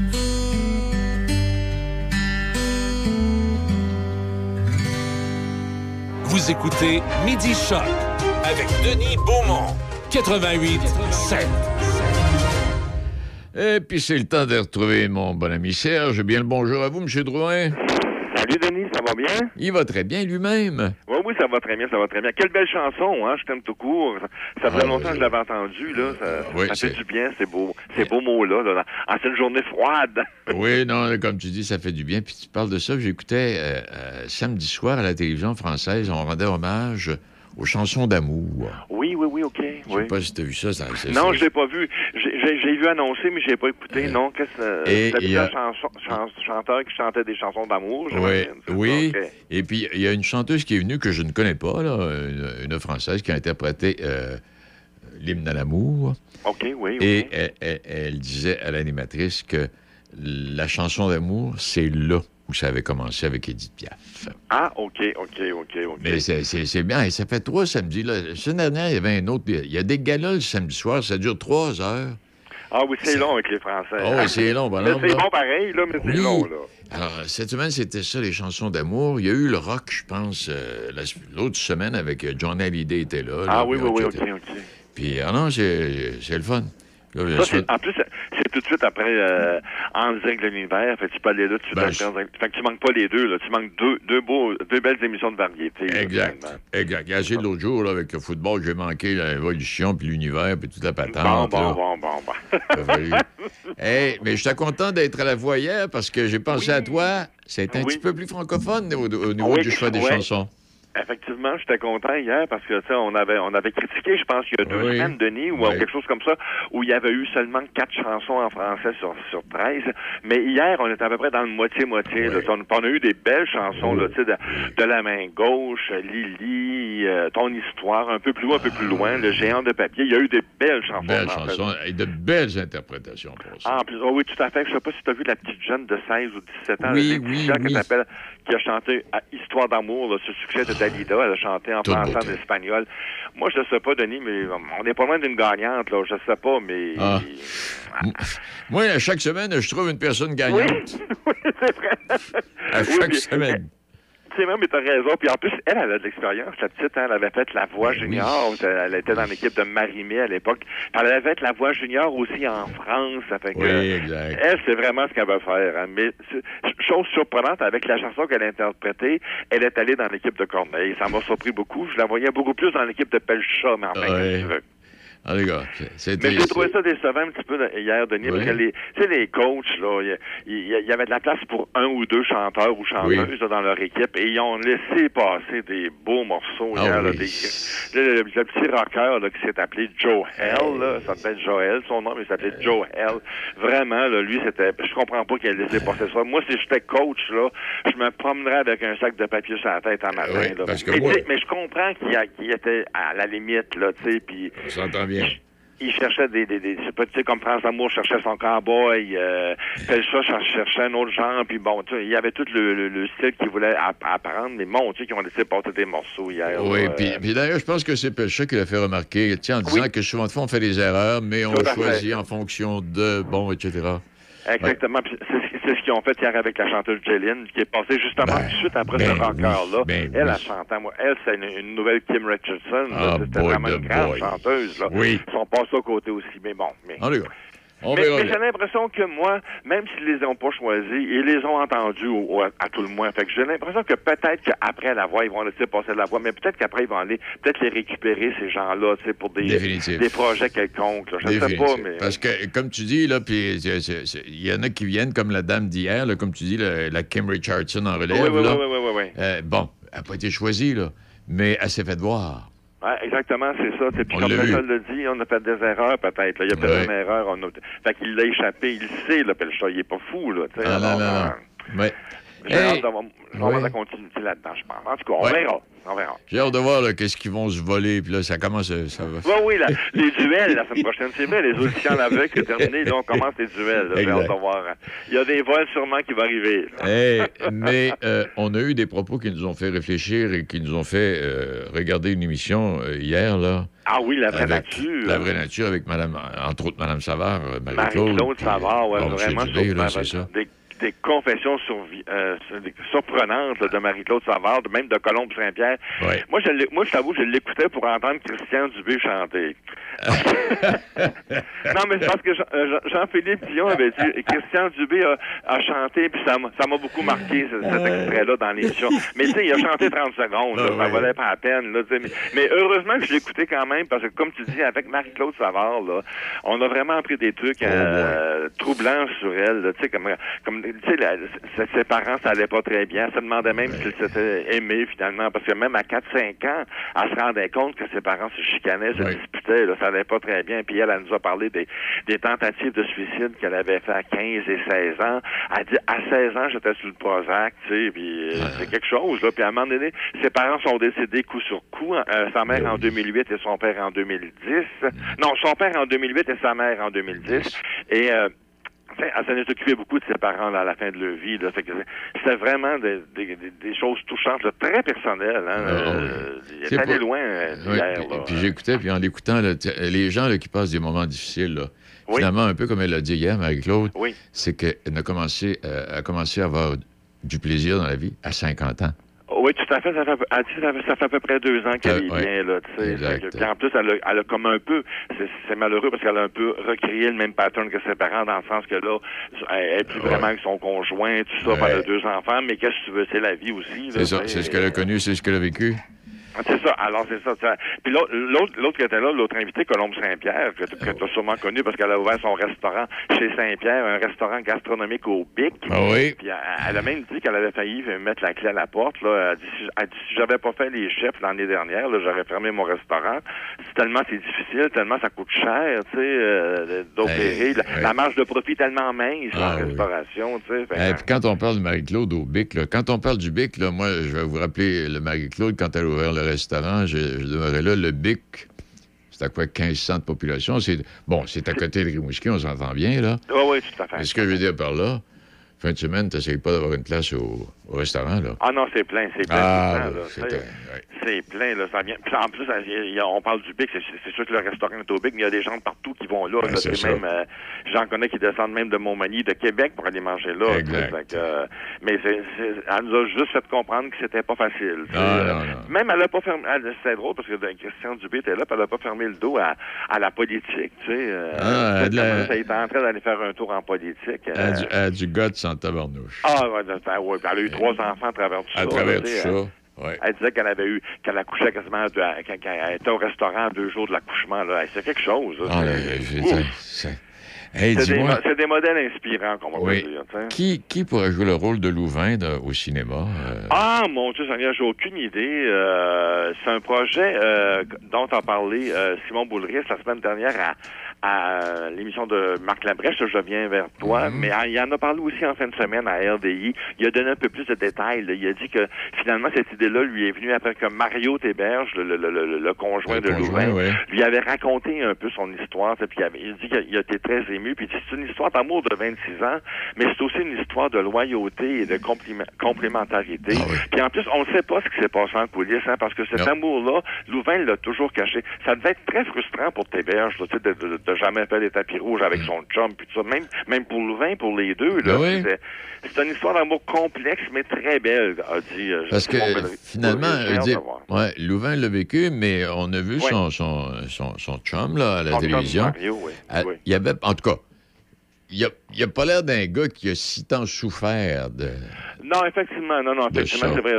Vous écoutez Midi Choc avec Denis Beaumont, 88 7. Et puis c'est le temps de retrouver mon bon ami Serge. Bien le bonjour à vous, M. Drouin. Salut Denis, bien? Il va très bien lui-même. Oui, oui, ça va très bien, ça va très bien. Quelle belle chanson, hein? Je t'aime tout court. Ça, ça fait Ah, longtemps que je l'avais entendu, là. Ça, Oui, ça c'est- fait du bien, ces beaux, ces beaux mots-là, là. En cette journée froide. Oui, non, comme tu dis, ça fait du bien. Puis tu parles de ça. J'écoutais euh, euh, samedi soir à la télévision française, on rendait hommage aux chansons d'amour. Oui, oui, oui, OK. Je Oui. sais pas si tu as vu ça. ça c'est- Non, c'est- je l'ai pas vu. J'ai vu annoncer, mais j'ai pas écouté. non, qu'est-ce que un chan- chanteur qui chantait des chansons d'amour, Oui, c'est oui. Et puis, il y a une chanteuse qui est venue que je ne connais pas, là, une, une Française qui a interprété euh, l'hymne à l'amour. OK, oui, oui. Et elle, elle- elle disait à l'animatrice que la chanson d'amour, c'est là où ça avait commencé avec Edith Piaf. Ah, OK, OK, OK, OK. Mais c'est- bien. Et ça fait trois samedis. Là. La semaine dernière, il y avait un autre. Il y a des galas le samedi soir, ça dure trois heures. Ah oui, c'est long avec les Français. Ah oui, c'est long, Mais bonhomme, c'est bon pareil, là, mais c'est long, là. Alors, cette semaine, c'était ça, les chansons d'amour. Il y a eu le rock, je pense, euh, la- l'autre semaine avec euh, John Hallyday était là. Ah là, oui, oui, oui, OK, OK. Puis, ah non, c'est le fun. Là, Ça, en plus, c'est- tout de suite après euh, En direct de l'univers. Fait tu peux aller là, tu Ben, je-. Fait que tu manques pas les deux, là. Tu manques deux, deux, beaux, deux belles émissions de variété. là, Exact. finalement. Exact. Il y a assez de l'autre jour, là, avec le football, j'ai manqué l'évolution, puis l'univers, puis toute la Bon, patente. bon, là. bon, bon, bon. Fallu- Hey, mais j'étais content d'être à la voix hier parce que j'ai pensé à toi. C'est un Oui. petit peu plus francophone au, au niveau Oui, du choix des chansons. Effectivement, j'étais content hier parce que tu sais, on avait on avait critiqué, je pense, il y a deux Oui. semaines, Denis, ou Oui. quelque chose comme ça, où il y avait eu seulement quatre chansons en français sur sur 13. Mais hier, on était à peu près dans le moitié-moitié. là. On, on a eu des belles chansons, là, tu sais, de, de la main gauche, Lily, euh, ton histoire, un peu plus loin, un peu plus loin, le géant de papier. Il y a eu des belles chansons. Belles chansons et de belles interprétations pour ça. Ah, en plus, oh oui, tout à fait. Je sais pas si tu as vu la petite jeune de 16 ou 17 ans, Oui, la oui, oui. qui a chanté à Histoire d'amour, là, ce succès de Dalida. Elle a chanté en Toute français, en espagnol. Moi, je sais pas, Denis, mais on n'est pas loin d'une gagnante, là. Je sais pas, mais. Ah. M- Moi, à chaque semaine, je trouve une personne gagnante. c'est vrai. À Oui, chaque mais- semaine. Tu sais, même, mais t'as raison. Puis en plus, elle, elle a de l'expérience, la petite. Hein, elle avait fait la voix junior. Elle était dans l'équipe de Marimé à l'époque. Elle avait fait la voix junior aussi en France. Ça fait que, Oui, exact. Elle, c'est vraiment ce qu'elle veut faire. hein. Mais chose surprenante, avec la chanson qu'elle a interprétée, elle est allée dans l'équipe de Corneille. Ça m'a surpris beaucoup. Je la voyais beaucoup plus dans l'équipe de Pelcha, mais qu'est-ce Ah, les gars, c'est Mais j'ai trouvé ça décevant un petit peu là, hier, Denis, Oui. parce que les, tu sais, les coachs, là, il y, avait de la place pour un ou deux chanteurs ou chanteuses là, dans leur équipe et ils ont laissé passer des beaux morceaux Ah hier. là, oui. des- le, le- le petit rocker là, qui s'est appelé Joe Hell, là, ça s'appelle Joel, son nom, mais il s'appelait Joe Hell. Vraiment, là, lui, c'était. Je comprends pas qu'il ait laissé passer ça. Moi, si j'étais coach, là, je me promènerais avec un sac de papier sur la tête en matin. Là. parce que mais, moi- mais je comprends qu'il était à la limite, là, tu sais, puis bien. il cherchait des, des, des c'est pas, tu sais, comme France Amour cherchait son cowboy, euh, Pelcha cher- cherchait un autre genre, puis bon, tu sais, il y avait tout le, le, le style qu'il voulait app- apprendre, mais mon Dieu, qui ont laissé porter des morceaux hier. Oui, euh, puis d'ailleurs, je pense que c'est Pelcha qui l'a fait remarquer, tiens, en disant que souvent de fois, on fait des erreurs, mais on choisit en fonction de, bon, etc. Exactement. C'est c'est ce qu'ils ont fait hier avec la chanteuse Jeline, qui est passée justement tout de suite après ce ben rocker-là. oui, ben elle oui. a chanté. Moi, elle, c'est une, une nouvelle Kim Richardson. Ah, C'était vraiment une grande boy. chanteuse. Là. Oui. Ils sont passés à côté aussi. Mais bon. Mais... On mais j'ai l'impression que moi, même s'ils les ont pas choisis, ils les ont entendus au- au- à, tout le moins. Fait que j'ai l'impression que peut-être qu'après la voix, ils vont laisser passer la voix, mais peut-être qu'après, ils vont aller peut-être les récupérer, ces gens-là, tu sais, pour des, projets quelconques. là. Je ne sais pas, mais... Parce que, comme tu dis, là, puis il y en a qui viennent comme la dame d'hier, comme tu dis, la, la Kim Richardson en relève. Oui, oui, là. oui, oui, oui, oui. Euh, bon, elle n'a pas été choisie, là, mais elle s'est fait voir. Ouais, exactement, c'est ça. Puis comme l'a le le dit, on a fait des erreurs peut-être. là. Il y a peut-être Ouais. une erreur. On a... Fait qu'il l'a échappé. Il sait, là, Pelcha. Il est pas fou, là. Ah, non, euh, non. Ouais. J'ai Hey! hâte d'avoir Ouais. de continuité là-dedans, je pense. En tout cas, on Ouais. verra. On verra. J'ai hâte de voir qu'est-ce qu'ils vont se voler, puis là, ça commence, ça va. Oui, oui, la- les duels la semaine prochaine, c'est vrai, les auditions avec, c'est terminé, là, on commence les duels. J'ai hâte de voir. Il y a des vols sûrement qui vont arriver. Hey, mais euh, on a eu des propos qui nous ont fait réfléchir et qui nous ont fait euh, regarder une émission euh, hier, là. Ah oui, la vraie avec nature. La vraie nature avec Madame, entre autres Mme Savard, Marie-Claude. Marie-Claude Savard, M. vraiment Dubé, là, c'est ça. Des, des confessions survi- euh, surprenantes là, de Marie-Claude Savard, même de Colombe Saint-Pierre. Ouais. Moi, je moi, je t'avoue, je l'écoutais pour entendre Christian Dubé chanter. non, mais c'est parce que euh, Jean- Jean-Philippe Dion avait dit Christian Dubé a, a chanté, puis ça m'a beaucoup marqué, ce- cet extrait-là, dans l'émission. Mais tu sais, il a chanté 30 secondes, là, ça valait pas la peine. Là, mais, mais heureusement que je l'écoutais quand même, parce que comme tu dis, avec Marie-Claude Savard, là, on a vraiment appris des trucs euh, troublants sur elle. Tu sais, comme, comme tu sais, la- ses- parents, ça allait pas très bien. Elle se demandait même s'ils s'étaient aimés, finalement, parce que même à 4-5 ans, elle se rendait compte que ses parents se chicanaient, se disputaient, là, ça allait pas très bien. Puis elle, elle nous a parlé des, des tentatives de suicide qu'elle avait fait à 15 et 16 ans. Elle dit, à 16 ans, j'étais sur le Prozac, tu sais, puis euh, c'est quelque chose, là. Puis à un moment donné, ses parents sont décédés coup sur coup. hein. Euh, sa mère en 2008 et son père en 2010. Non, son père en 2008 et sa mère en 2010. Et... Euh, elle s'en est occupée beaucoup de ses parents là, à la fin de leur vie. C'était vraiment des, des- des- des choses touchantes, là, très personnelles. Hein. Euh, pas- loin hier. puis, j'écoutais, puis en l'écoutant, là, les gens qui passent des moments difficiles, là, Oui. finalement, un peu comme elle l'a dit hier, Marie-Claude, Oui. c'est qu'elle a commencé, euh, a commencé à avoir du plaisir dans la vie à 50 ans. Oui, tout à fait. Ça fait, ça fait, ça fait à peu près deux ans qu'elle Ah, est bien, là, tu sais. Puis en plus, elle a, elle a comme un peu, c'est malheureux parce qu'elle a un peu recréé le même pattern que ses parents, dans le sens que là, elle est plus vraiment avec son conjoint, tout ça, Ouais. elle a deux enfants, mais qu'est-ce que tu veux, c'est la vie aussi. C'est ça, c'est ce qu'elle a connu, c'est ce qu'elle a vécu. C'est ça, alors c'est ça. ça. Puis l'autre, l'autre l'autre qui était là, l'autre invité, Colombe Saint-Pierre, que, que tu as sûrement connu parce qu'elle a ouvert son restaurant chez Saint-Pierre, un restaurant gastronomique au Bic. Ah oui. Puis elle, elle a même dit qu'elle avait failli mettre la clé à la porte. Là. Elle dit, si, elle dit, si j'avais pas fait les chefs l'année dernière, là, j'aurais fermé mon restaurant. C'est tellement c'est difficile, tellement ça coûte cher, tu sais, euh, d'opérer. Hey, la, marge de profit est tellement mince Ah en oui. restauration, tu sais. Quand on parle de Marie-Claude au Bic, là, quand on parle du Bic, là, moi, je vais vous rappeler le Marie-Claude, quand elle a ouvert le restaurant, je, je demeurais là, le Bic, c'est à quoi 1500 de population. C'est, bon, c'est à côté de Rimouski, on s'entend bien, là. Oui, oui, tout à fait. Mais ce que je veux dire par là, fin de semaine, tu n'essayes pas d'avoir une place au, au restaurant, là. Ah non, c'est plein, c'est plein. Ah. C'est plein, là, ça vient. En plus, on parle du Bic, c'est sûr que le restaurant est au Bic, mais il y a des gens de partout qui vont là. Même, euh, j'en connais qui descendent même de Montmagny, de Québec pour aller manger là. Exact. fait euh, mais elle nous a juste fait comprendre que c'était pas facile. sais. Ah, Euh, non, non. Même elle a pas fermé, elle- c'est drôle parce que euh, Christian Dubé était là, puis elle a pas fermé le dos à, à la politique, tu sais. Ah, elle était en train d'aller faire un tour en politique. Elle a du, elle a du guts sans tabarnouche. ah, ouais, ouais, elle a eu trois enfants à travers tout ça. À travers tout ça, elle- ouais. Elle disait qu'elle avait eu, qu'elle accouchait quasiment, qu'elle était au restaurant à deux jours de l'accouchement. C'est quelque chose. Ah, C'est- Hey, des, modèles inspirants, qu'on va Oui. dire. qui, qui pourrait jouer le rôle de Louvain de- au cinéma? euh? Ah, mon Dieu, Seigneur, j'ai aucune idée. Euh, c'est un projet euh, dont a parlé Simon Boulris la semaine dernière à, à l'émission de Marc Labrèche, Je viens vers toi. Mhm. Mais ah, il en a parlé aussi en fin de semaine à RDI. Il a donné un peu plus de détails. là. Il a dit que finalement, cette idée-là lui est venue après que Mario Théberge, le, le, le, le- le conjoint de conjoint, Louvain, ouais. lui avait raconté un peu son histoire. Puis il, avait- il dit qu'il a été très ému. Puis c'est une histoire d'amour de 26 ans, mais c'est aussi une histoire de loyauté et de complémentarité. Puis en plus, on ne sait pas ce qui s'est passé en coulisses, hein, parce que cet amour-là, Louvain l'a toujours caché. Ça devait être très frustrant pour Théberge, là, sais, de, de, jamais faire des tapis rouges avec son chum, puis tout ça. Même, même pour Louvain, pour les deux, là, Ben oui. c'est une histoire d'amour complexe, mais très belle, a dit euh, Parce que finalement, Oui, ouais, Louvain l'a vécu, mais on a vu son, son, son, son chum là, à la télévision. Il y avait, en tout cas, il a, il a pas l'air d'un gars qui a si tant souffert de. Non, effectivement, non, non, effectivement, c'est vrai.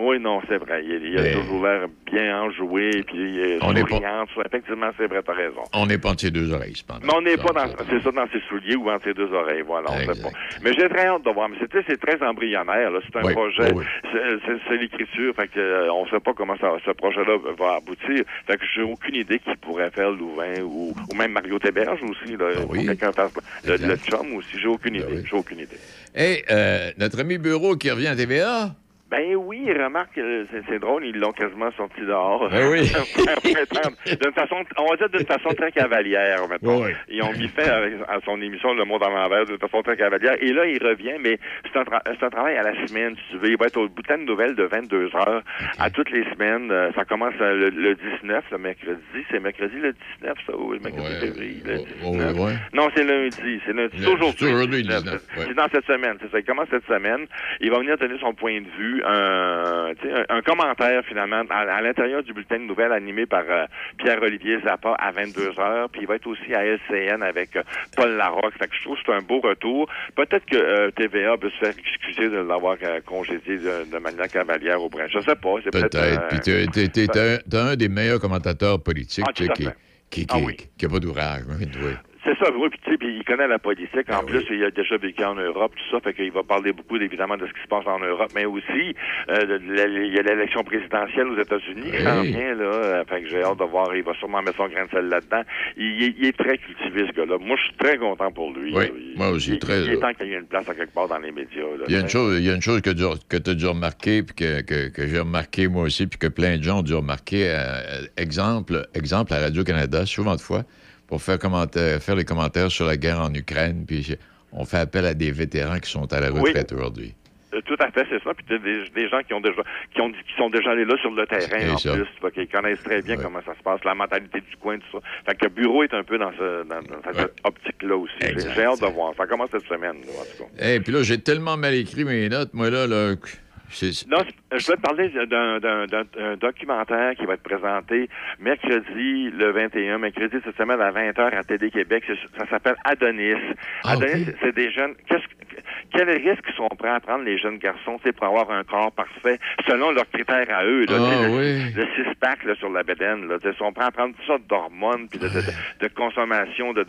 Oui, non, c'est vrai. Il, il a Mais- toujours l'air bien enjoué, puis il est On est pas- souriant. tout ça. Effectivement, c'est vrai, t'as raison. On n'est pas entre ses deux oreilles, cependant. Mais on n'est pas dans, c'est ça, dans ses souliers ou entre ses deux oreilles, voilà, on sait pas. Mais j'ai très hâte de voir. Mais c'est, très embryonnaire, là. C'est un Oui, projet, oui, oui. c'est, l'écriture, fait que, euh, on sait pas comment ça, ce projet-là va aboutir. Fait que j'ai aucune idée qui pourrait faire Louvain ou, ou même Mario Théberge aussi, là. Ah Pour quelqu'un fasse le, le chum aussi, j'ai aucune Ah idée. J'ai aucune idée. Hey, euh, notre ami Bureau qui revient à. Ben oui, remarque, euh, c'est, drôle, ils l'ont quasiment sorti dehors. Ben oui. d'une façon, on va dire d'une façon très cavalière, maintenant. Oui. Ils ont mis avec- à son émission Le Monde à l'envers d'une façon très cavalière. Et là, il revient, mais c'est un, tra- c'est un travail à la semaine, si tu veux. Il va être au bulletin de nouvelles de 22 heures à toutes les semaines. Euh, Ça commence euh, le, le 19, le mercredi. C'est mercredi le 19, ça, ou le mercredi février, le 19. ouais. Non, c'est lundi. C'est lundi. Le- C'est aujourd'hui. c'est aujourd'hui, le 19. 19, ouais. C'est dans cette semaine. C'est ça. Il commence cette semaine. Il va venir donner son point de vue, un, un, un commentaire finalement à, à l'intérieur du bulletin de nouvelles animé par euh, Pierre-Olivier Zappa à 22 heures. Puis il va être aussi à LCN avec euh, Paul Larocque. Fait que je trouve que c'est un beau retour. Peut-être que euh, TVA peut se faire excuser de l'avoir congédié de, de manière cavalière au brin. Je sais pas. C'est peut-être. Euh, Puis t'es- un, un des meilleurs commentateurs politiques Ah, qui, qui, Ah qui, oui. qui a pas d'ouvrage. hein, oui. C'est ça, oui, puis tu sais, il connaît la politique. Ah En plus, il a déjà vécu en Europe, tout ça, fait qu'il va parler beaucoup, évidemment, de ce qui se passe en Europe, mais aussi, euh, il y a l'élection présidentielle aux États-Unis qui s'en vient, là. Euh, Fait que j'ai hâte de voir, il va sûrement mettre son grain de sel là-dedans. Il, est- il est très cultivé, ce gars-là. Moi, je suis très content pour lui. Oui. Il- moi aussi, il, très, Il est là. temps qu'il y ait une place à quelque part dans les médias, là. Il y a une chose, il y a une chose que tu as dû remarquer, puis que, que, que j'ai remarqué moi aussi, puis que plein de gens ont dû remarquer. euh, exemple, exemple à Radio-Canada, souvent de fois, pour faire, commentaire, faire les commentaires sur la guerre en Ukraine, puis on fait appel à des vétérans qui sont à la Oui. retraite aujourd'hui. Euh, Tout à fait, c'est ça. Puis des, des gens qui ont déjà qui ont qui sont déjà allés là sur le terrain en ça. plus, qu'ils connaissent très bien comment ça se passe, la mentalité du coin, tout ça. Fait que le bureau est un peu dans, ce, dans, dans cette optique-là aussi. J'ai hâte de voir. Ça commence cette semaine, là, en tout cas. Et puis là, j'ai tellement mal écrit mes notes, moi, là, là Non, je vais te parler d'un- documentaire qui va être présenté mercredi le 21, mercredi cette semaine à 20h à Télé-Québec. C'est- Ça s'appelle Adonis. Ah, Adonis, c'est- c'est des jeunes... Qu'est-ce quels risques sont prêts à prendre les jeunes garçons pour avoir un corps parfait selon leurs critères à eux? Là, Ah, le, oui. le six-pack sur la bédaine. Là, ils sont prêts à prendre toutes sortes d'hormones puis de, de, de, de consommation de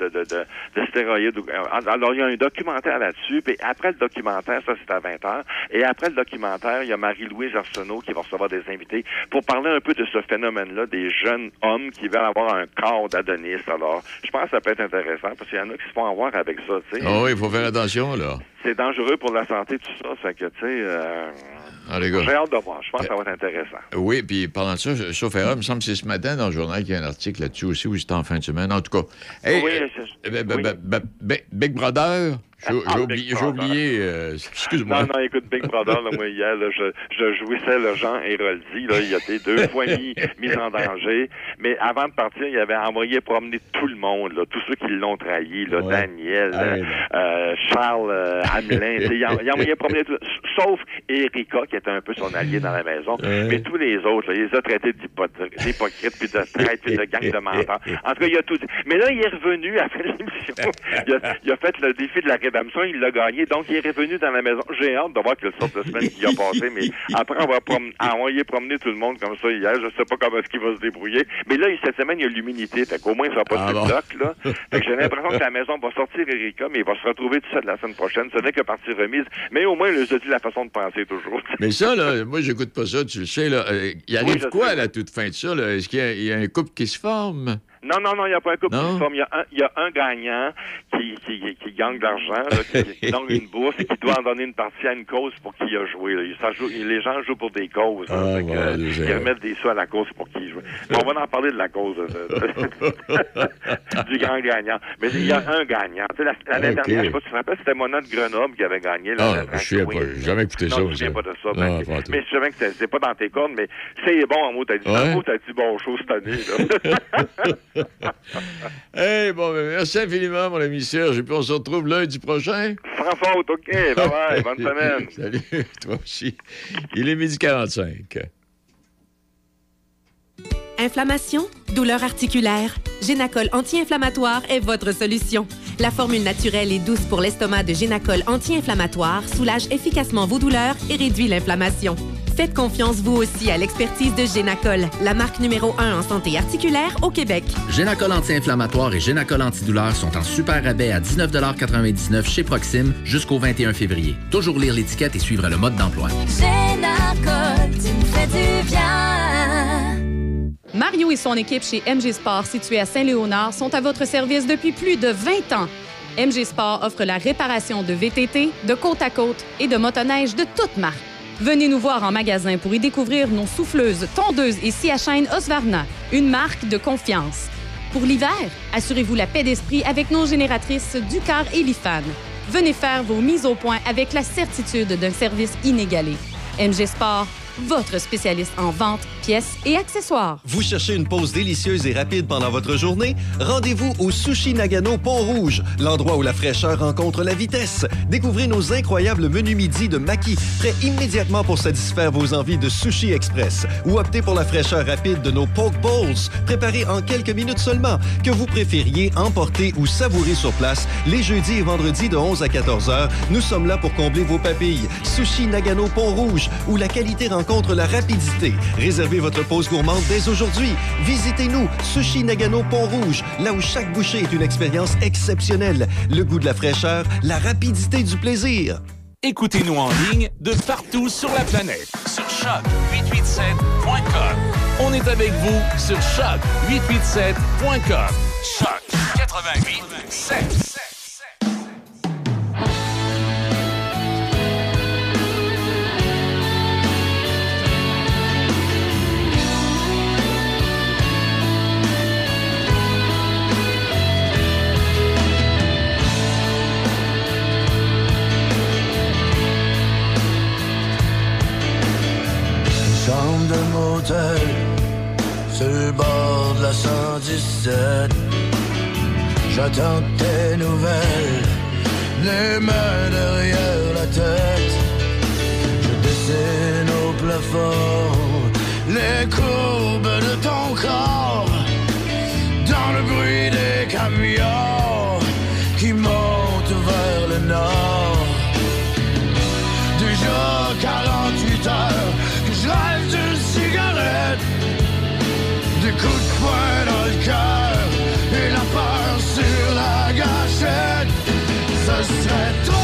stéroïdes. Alors, il y a un documentaire là-dessus. Puis après le documentaire, ça c'est à 20h. Et après le documentaire, il y a Marie-Louise Arsenault qui va recevoir des invités pour parler un peu de ce phénomène-là des jeunes hommes qui veulent avoir un corps d'Adonis. Alors, je pense que ça peut être intéressant parce qu'il y en a qui se font avoir avec ça. tu sais. Ah oui, il faut faire attention, là. C'est dangereux pour la santé, tout ça. Fait que, tu sais, euh, Ah, j'ai hâte de voir. Je pense que ça va être intéressant. Oui, puis parlant de ça, sauf erreur, il me semble que c'est ce matin dans le journal qu'il y a un article là-dessus aussi, ou c'était en fin de semaine. En tout cas, hey, Oui, euh, oui. ben, ben, ben, Big Brother, j'ai Ah, oublié, euh, excuse-moi. Non, non, écoute, Big Brother, là, moi, hier, là, je, je jouissais le Jean Héroldi, là, il a été deux fois mis, mis en danger, mais avant de partir, il avait envoyé promener tout le monde, là, tous ceux qui l'ont trahi, là, Daniel, Ah, euh, euh, Charles euh, Hamelin, il, a, il a envoyé promener tout, sauf Erika, qui était un peu son allié dans la maison, mais tous les autres, là, il les a traités d'hypocrites, puis de traîtres, puis de gang de menteurs. En tout cas, il a tout dit. Mais là, il est revenu après l'émission. Il a, il a fait le défi de la rédemption, il l'a gagné, donc il est revenu dans la maison. J'ai hâte de voir quelle sorte de semaine qui a passé, mais après avoir prom envoyé promener tout le monde comme ça hier, je sais pas comment est-ce qu'il va se débrouiller. Mais là, cette semaine, il y a l'humidité, fait qu'au moins, il sera pas Ah de bloc, là. Fait que j'ai l'impression que la maison va sortir Erika, mais il va se retrouver tout ça de la semaine prochaine. Ce n'est que partie remise, mais au moins, il a dit la façon de penser toujours. Mais ça, là, moi, j'écoute pas ça, tu le sais, là. Euh, il arrive Oui, je quoi sais. à la toute fin de ça, là? Est-ce qu'il il y a un couple qui se forme? Non, non, non, il n'y a pas un couple Non? qui se forme. Il y a un, il y a un gagnant qui, qui, qui, gagne de l'argent, là, qui, donne une bourse et qui doit en donner une partie à une cause pour qui il a joué. là. Ça joue- les gens jouent pour des causes. là. Ah, que, ils remettent des sous à la cause pour qui il joue. Mais on va en parler de la cause euh, de- du grand gagnant. Mais il y a un gagnant. Tu sais, la- L'année Ok. dernière, je sais pas si tu te rappelles, c'était Mona de Grenoble qui avait gagné. Ah, la, la je jamais écouté non, ça, Je me souviens pas de ça. Ah, en tout. mais je sais bien que c'est- c'est pas dans tes cordes, mais c'est bon en mots. T'as dit, Ouais. t'as dit bon show cette année. Là. Hey, bon, ben, merci infiniment, mon ami Serge. Et puis, on se retrouve lundi prochain. Sans faute, OK. Bye bye. Bonne semaine. Salut, toi aussi. Il est midi 45. Inflammation, douleur articulaire, Génacol anti-inflammatoire est votre solution. La formule naturelle et douce pour l'estomac de Génacol anti-inflammatoire soulage efficacement vos douleurs et réduit l'inflammation. Faites confiance vous aussi à l'expertise de Génacol, la marque numéro 1 en santé articulaire au Québec. Génacol anti-inflammatoire et Génacol antidouleur sont en super rabais à 19,99 chez Proxime jusqu'au 21 février. Toujours lire l'étiquette et suivre le mode d'emploi. Génacol, tu me fais du bien. Mario et son équipe chez MG Sport, située à Saint-Léonard, sont à votre service depuis plus de 20 ans. MG Sport offre la réparation de VTT, de côte à côte et de motoneige de toutes marques. Venez nous voir en magasin pour y découvrir nos souffleuses, tondeuses et scie à Osvarna, une marque de confiance. Pour l'hiver, assurez-vous la paix d'esprit avec nos génératrices Ducar et Lifan. Venez faire vos mises au point avec la certitude d'un service inégalé. MG Sport, votre spécialiste en vente, pièces et accessoires. Vous cherchez une pause délicieuse et rapide pendant votre journée? Rendez-vous au Sushi Nagano Pont-Rouge, l'endroit où la fraîcheur rencontre la vitesse. Découvrez nos incroyables menus midi de Maki, prêts immédiatement pour satisfaire vos envies de sushi express. Ou optez pour la fraîcheur rapide de nos poke bowls, préparés en quelques minutes seulement, que vous préfériez emporter ou savourer sur place. Les jeudis et vendredis de 11 à 14 heures, nous sommes là pour combler vos papilles. Sushi Nagano Pont-Rouge, où la qualité rencontre la rapidité. Réservez votre pause gourmande dès aujourd'hui. Visitez-nous, Sushi Nagano Pont-Rouge, là où chaque bouchée est une expérience exceptionnelle. Le goût de la fraîcheur, la rapidité du plaisir. Écoutez-nous en ligne de partout sur la planète. Sur choc887.com. On est avec vous sur choc887.com. Choc 88 7. Chambre de motel sur le bord de la 117. J'attends tes nouvelles, les mains derrière la tête. Je dessine au plafond les courbes de ton corps dans le bruit des camions Ce serait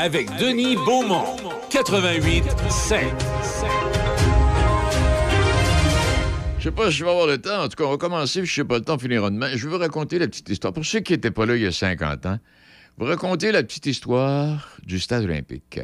avec Denis Beaumont. 88 5. Je sais pas si je vais avoir le temps. En tout cas, on va commencer, puis je sais pas le temps finira demain. Je vais vous raconter la petite histoire. Pour ceux qui n'étaient pas là il y a 50 ans, vous raconter la petite histoire du stade olympique.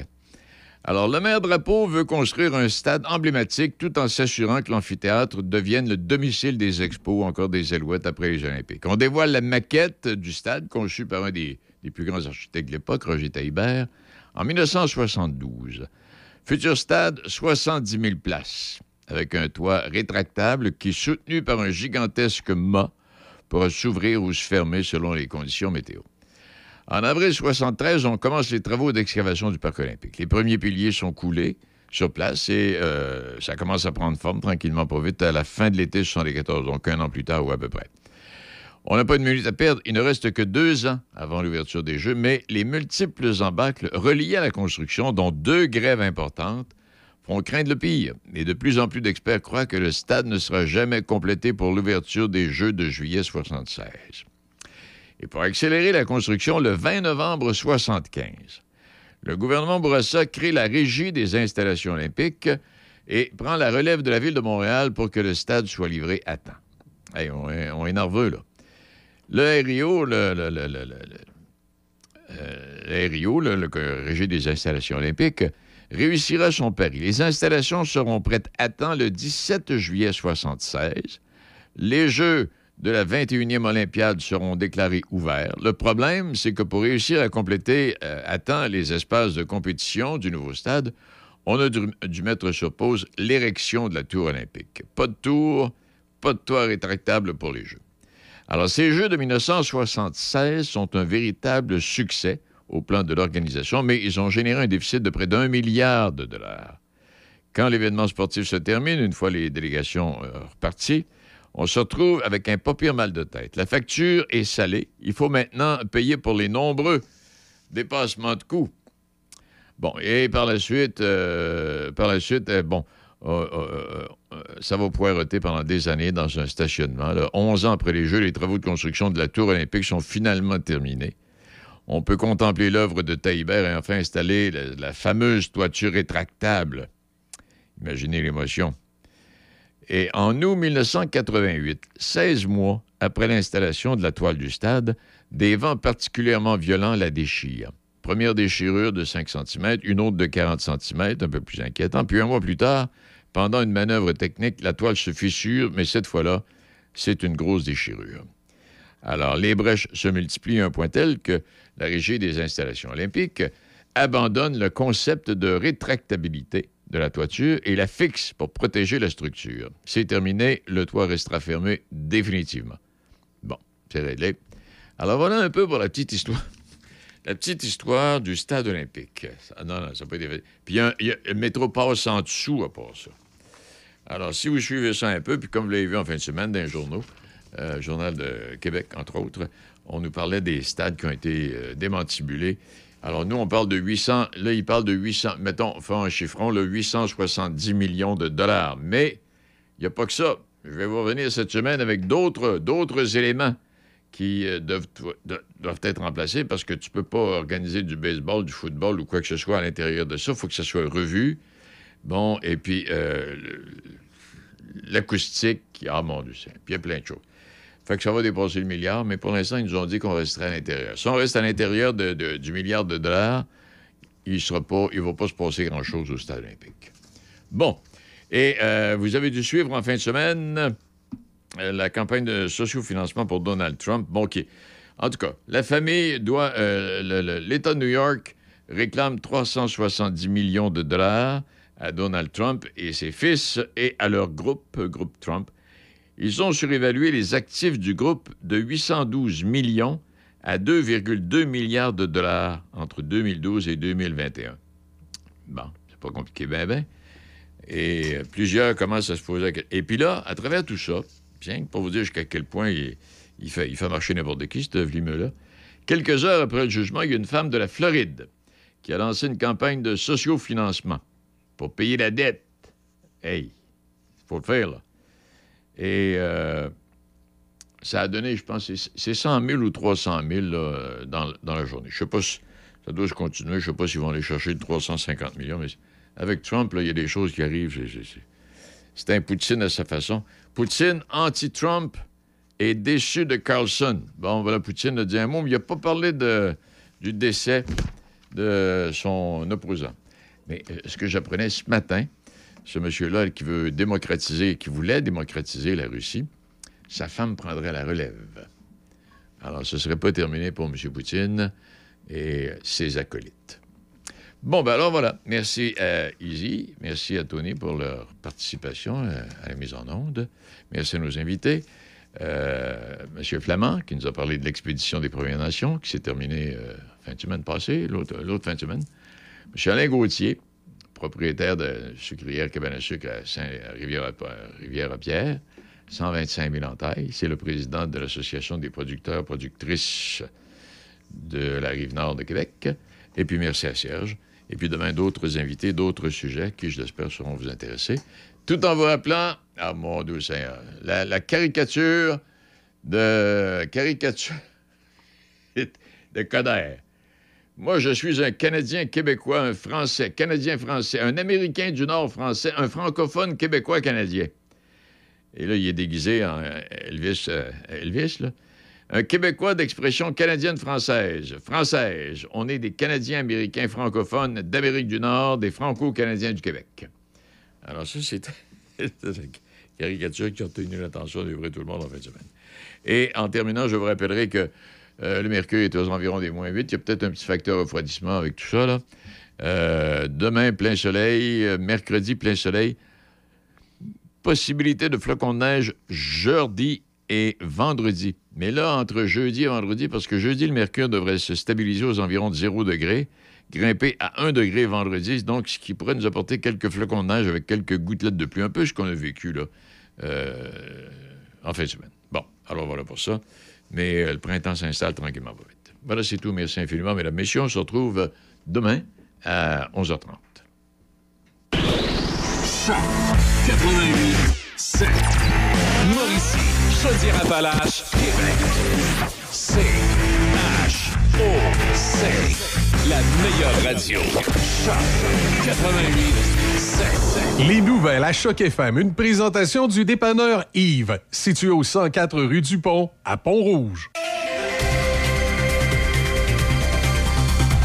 Alors, le maire Drapeau veut construire un stade emblématique tout en s'assurant que l'amphithéâtre devienne le domicile des expos, encore des Alouettes après les Olympiques. On dévoile la maquette du stade conçue par un des, plus grands architectes de l'époque, Roger Taillibert, en 1972. Futur stade, 70 000 places, avec un toit rétractable qui soutenu par un gigantesque mât pour s'ouvrir ou se fermer selon les conditions météo. En avril 73, on commence les travaux d'excavation du Parc olympique. Les premiers piliers sont coulés sur place et euh, ça commence à prendre forme tranquillement, pas vite, à la fin de l'été 74, donc un an plus tard ou à peu près. On n'a pas de minute à perdre. Il ne reste que deux ans avant l'ouverture des Jeux, mais les multiples embâcles reliés à la construction, dont deux grèves importantes, font craindre le pire. Et de plus en plus d'experts croient que le stade ne sera jamais complété pour l'ouverture des Jeux de juillet 76. Et pour accélérer la construction, le 20 novembre 75, le gouvernement Bourassa crée la Régie des installations olympiques et prend la relève de la ville de Montréal pour que le stade soit livré à temps. On est nerveux, là. Le RIO, le, le, euh, RIO, le, le Régie des installations olympiques, réussira son pari. Les installations seront prêtes à temps le 17 juillet 76. Les Jeux de la 21e Olympiade seront déclarés ouverts. Le problème, c'est que pour réussir à compléter euh, à temps les espaces de compétition du nouveau stade, on a dû mettre sur pause l'érection de la tour olympique. Pas de tour, pas de toit rétractable pour les Jeux. Alors, ces Jeux de 1976 sont un véritable succès au plan de l'organisation, mais ils ont généré un déficit de près d'un milliard de dollars. Quand l'événement sportif se termine, une fois les délégations euh, reparties, on se retrouve avec un pas mal de tête. La facture est salée. Il faut maintenant payer pour les nombreux dépassements de coûts. Bon, et par la suite, euh, par la suite, euh, bon, ça va poireauter pendant des années dans un stationnement. là. 11 ans après les Jeux, les travaux de construction de la tour olympique sont finalement terminés. On peut contempler l'œuvre de Taillibert et enfin installer la, la fameuse toiture rétractable. Imaginez l'émotion. Et en août 1988, 16 mois après l'installation de la toile du stade, des vents particulièrement violents la déchirent. Première déchirure de 5 cm, une autre de 40 cm, un peu plus inquiétant. Puis un mois plus tard, pendant une manœuvre technique, la toile se fissure, mais cette fois-là, c'est une grosse déchirure. Alors, les brèches se multiplient à un point tel que la Régie des installations olympiques abandonne le concept de rétractabilité de la toiture et la fixe pour protéger la structure. C'est terminé, le toit restera fermé définitivement. Bon, c'est réglé. Alors voilà un peu pour la petite histoire. La petite histoire du stade olympique. Non, non, ça peut être... Puis il y a un- métro passe en dessous à part ça. Alors, si vous suivez ça un peu, puis comme vous l'avez vu en fin de semaine dans les journaux, euh, Journal de Québec, entre autres, on nous parlait des stades qui ont été euh, démantibulés. Alors, nous, on parle de 800... Là, il parle de 800... Mettons, fait un chiffron, là, 870 millions de dollars. Mais il n'y a pas que ça. Je vais vous revenir cette semaine avec d'autres éléments qui euh, doivent, do- doivent être remplacés parce que tu peux pas organiser du baseball, du football ou quoi que ce soit à l'intérieur de ça. Il faut que ça soit revu. Bon, et puis euh, l'acoustique, ah mon Dieu, puis il y a plein de choses. Fait que ça va dépasser le milliard, mais pour l'instant, ils nous ont dit qu'on resterait à l'intérieur. Si on reste à l'intérieur du milliard de dollars, il ne va pas se passer grand-chose au stade olympique. Bon. Et euh, vous avez dû suivre en fin de semaine euh, la campagne de sociofinancement pour Donald Trump. Bon, OK. En tout cas, la famille doit. L'État de New York réclame 370 millions de dollars à Donald Trump et ses fils et à leur groupe, groupe Trump. Ils ont surévalué les actifs du groupe de 812 millions à 2,2 milliards de dollars entre 2012 et 2021. Bon, c'est pas compliqué, ben, ben. Et plusieurs commencent à se poser. Et puis là, à travers tout ça, bien, pour vous dire jusqu'à quel point il, il fait, il fait marcher n'importe qui, ce vlimeux-là, quelques heures après le jugement, il y a une femme de la Floride qui a lancé une campagne de sociofinancement pour payer la dette. Hey, il faut le faire, là. Et euh, ça a donné, je pense, c'est- c'est 100 000 ou 300 000 là, dans, la journée. Je sais pas si Ça doit se continuer. Je sais pas s'ils vont aller chercher de 350 millions, mais avec Trump, il y a des choses qui arrivent. C'est- un Poutine à sa façon. Poutine, anti-Trump, est déçu de Carlson. Bon, voilà, Poutine a dit un mot, mais il n'a pas parlé du décès de son opposant. Mais euh, ce que j'apprenais ce matin, ce monsieur-là qui veut démocratiser, qui voulait démocratiser la Russie, sa femme prendrait la relève. Alors, ce ne serait pas terminé pour M. Poutine et ses acolytes. Bon, ben alors voilà. Merci à Easy, merci à Tony pour leur participation euh, à la mise en onde. Merci à nos invités. Euh, Monsieur Flamand, qui nous a parlé de l'expédition des Premières Nations, qui s'est terminée euh, fin de semaine passée, l'autre fin semaine. Monsieur Alain Gauthier, propriétaire de sucrière Cabane à sucre à, Saint- à Rivière, à Rivière-à-Pierre, 125 000 entailles. C'est le président de l'Association des producteurs productrices de la rive nord de Québec. Et puis merci à Serge. Et puis demain, d'autres invités, d'autres sujets qui, je l'espère, seront vous intéresser. Tout en vous rappelant, ah mon Dieu Seigneur, la, la caricature de caricature de Coder. Moi, je suis un Canadien québécois, un Français, Canadien-Français, un Américain du Nord français, un francophone québécois-canadien. Et là, il est déguisé en euh, Elvis, euh, Elvis là. Un Québécois d'expression canadienne-française. Française. On est des Canadiens américains francophones d'Amérique du Nord, des Franco-Canadiens du Québec. Alors, ça, c'est une caricature qui a retenu l'attention de vrai tout le monde en fin de semaine. Et en terminant, je vous rappellerai que euh, le mercure est aux environs des moins 8. Il y a peut-être un petit facteur refroidissement avec tout ça. Euh, demain, plein soleil. Euh, mercredi, plein soleil. Possibilité de flocons de neige jeudi et vendredi. Mais là, entre jeudi et vendredi, parce que jeudi, le mercure devrait se stabiliser aux environs de 0 degré, grimper à 1 degré vendredi, donc ce qui pourrait nous apporter quelques flocons de neige avec quelques gouttelettes de pluie, un peu ce qu'on a vécu là, en fin de semaine. Bon, alors voilà pour ça. Mais euh, le printemps s'installe tranquillement pas vite. Voilà, c'est tout. Merci infiniment, mesdames, messieurs. On se retrouve demain à 11h30. 88 7. Mauricie, Chaudière-Appalaches, Québec. C H O C. La meilleure radio. Choc 88 7. Les nouvelles à Choc FM, une présentation du dépanneur Yves, situé au 104 rue du Pont, à Pont-Rouge.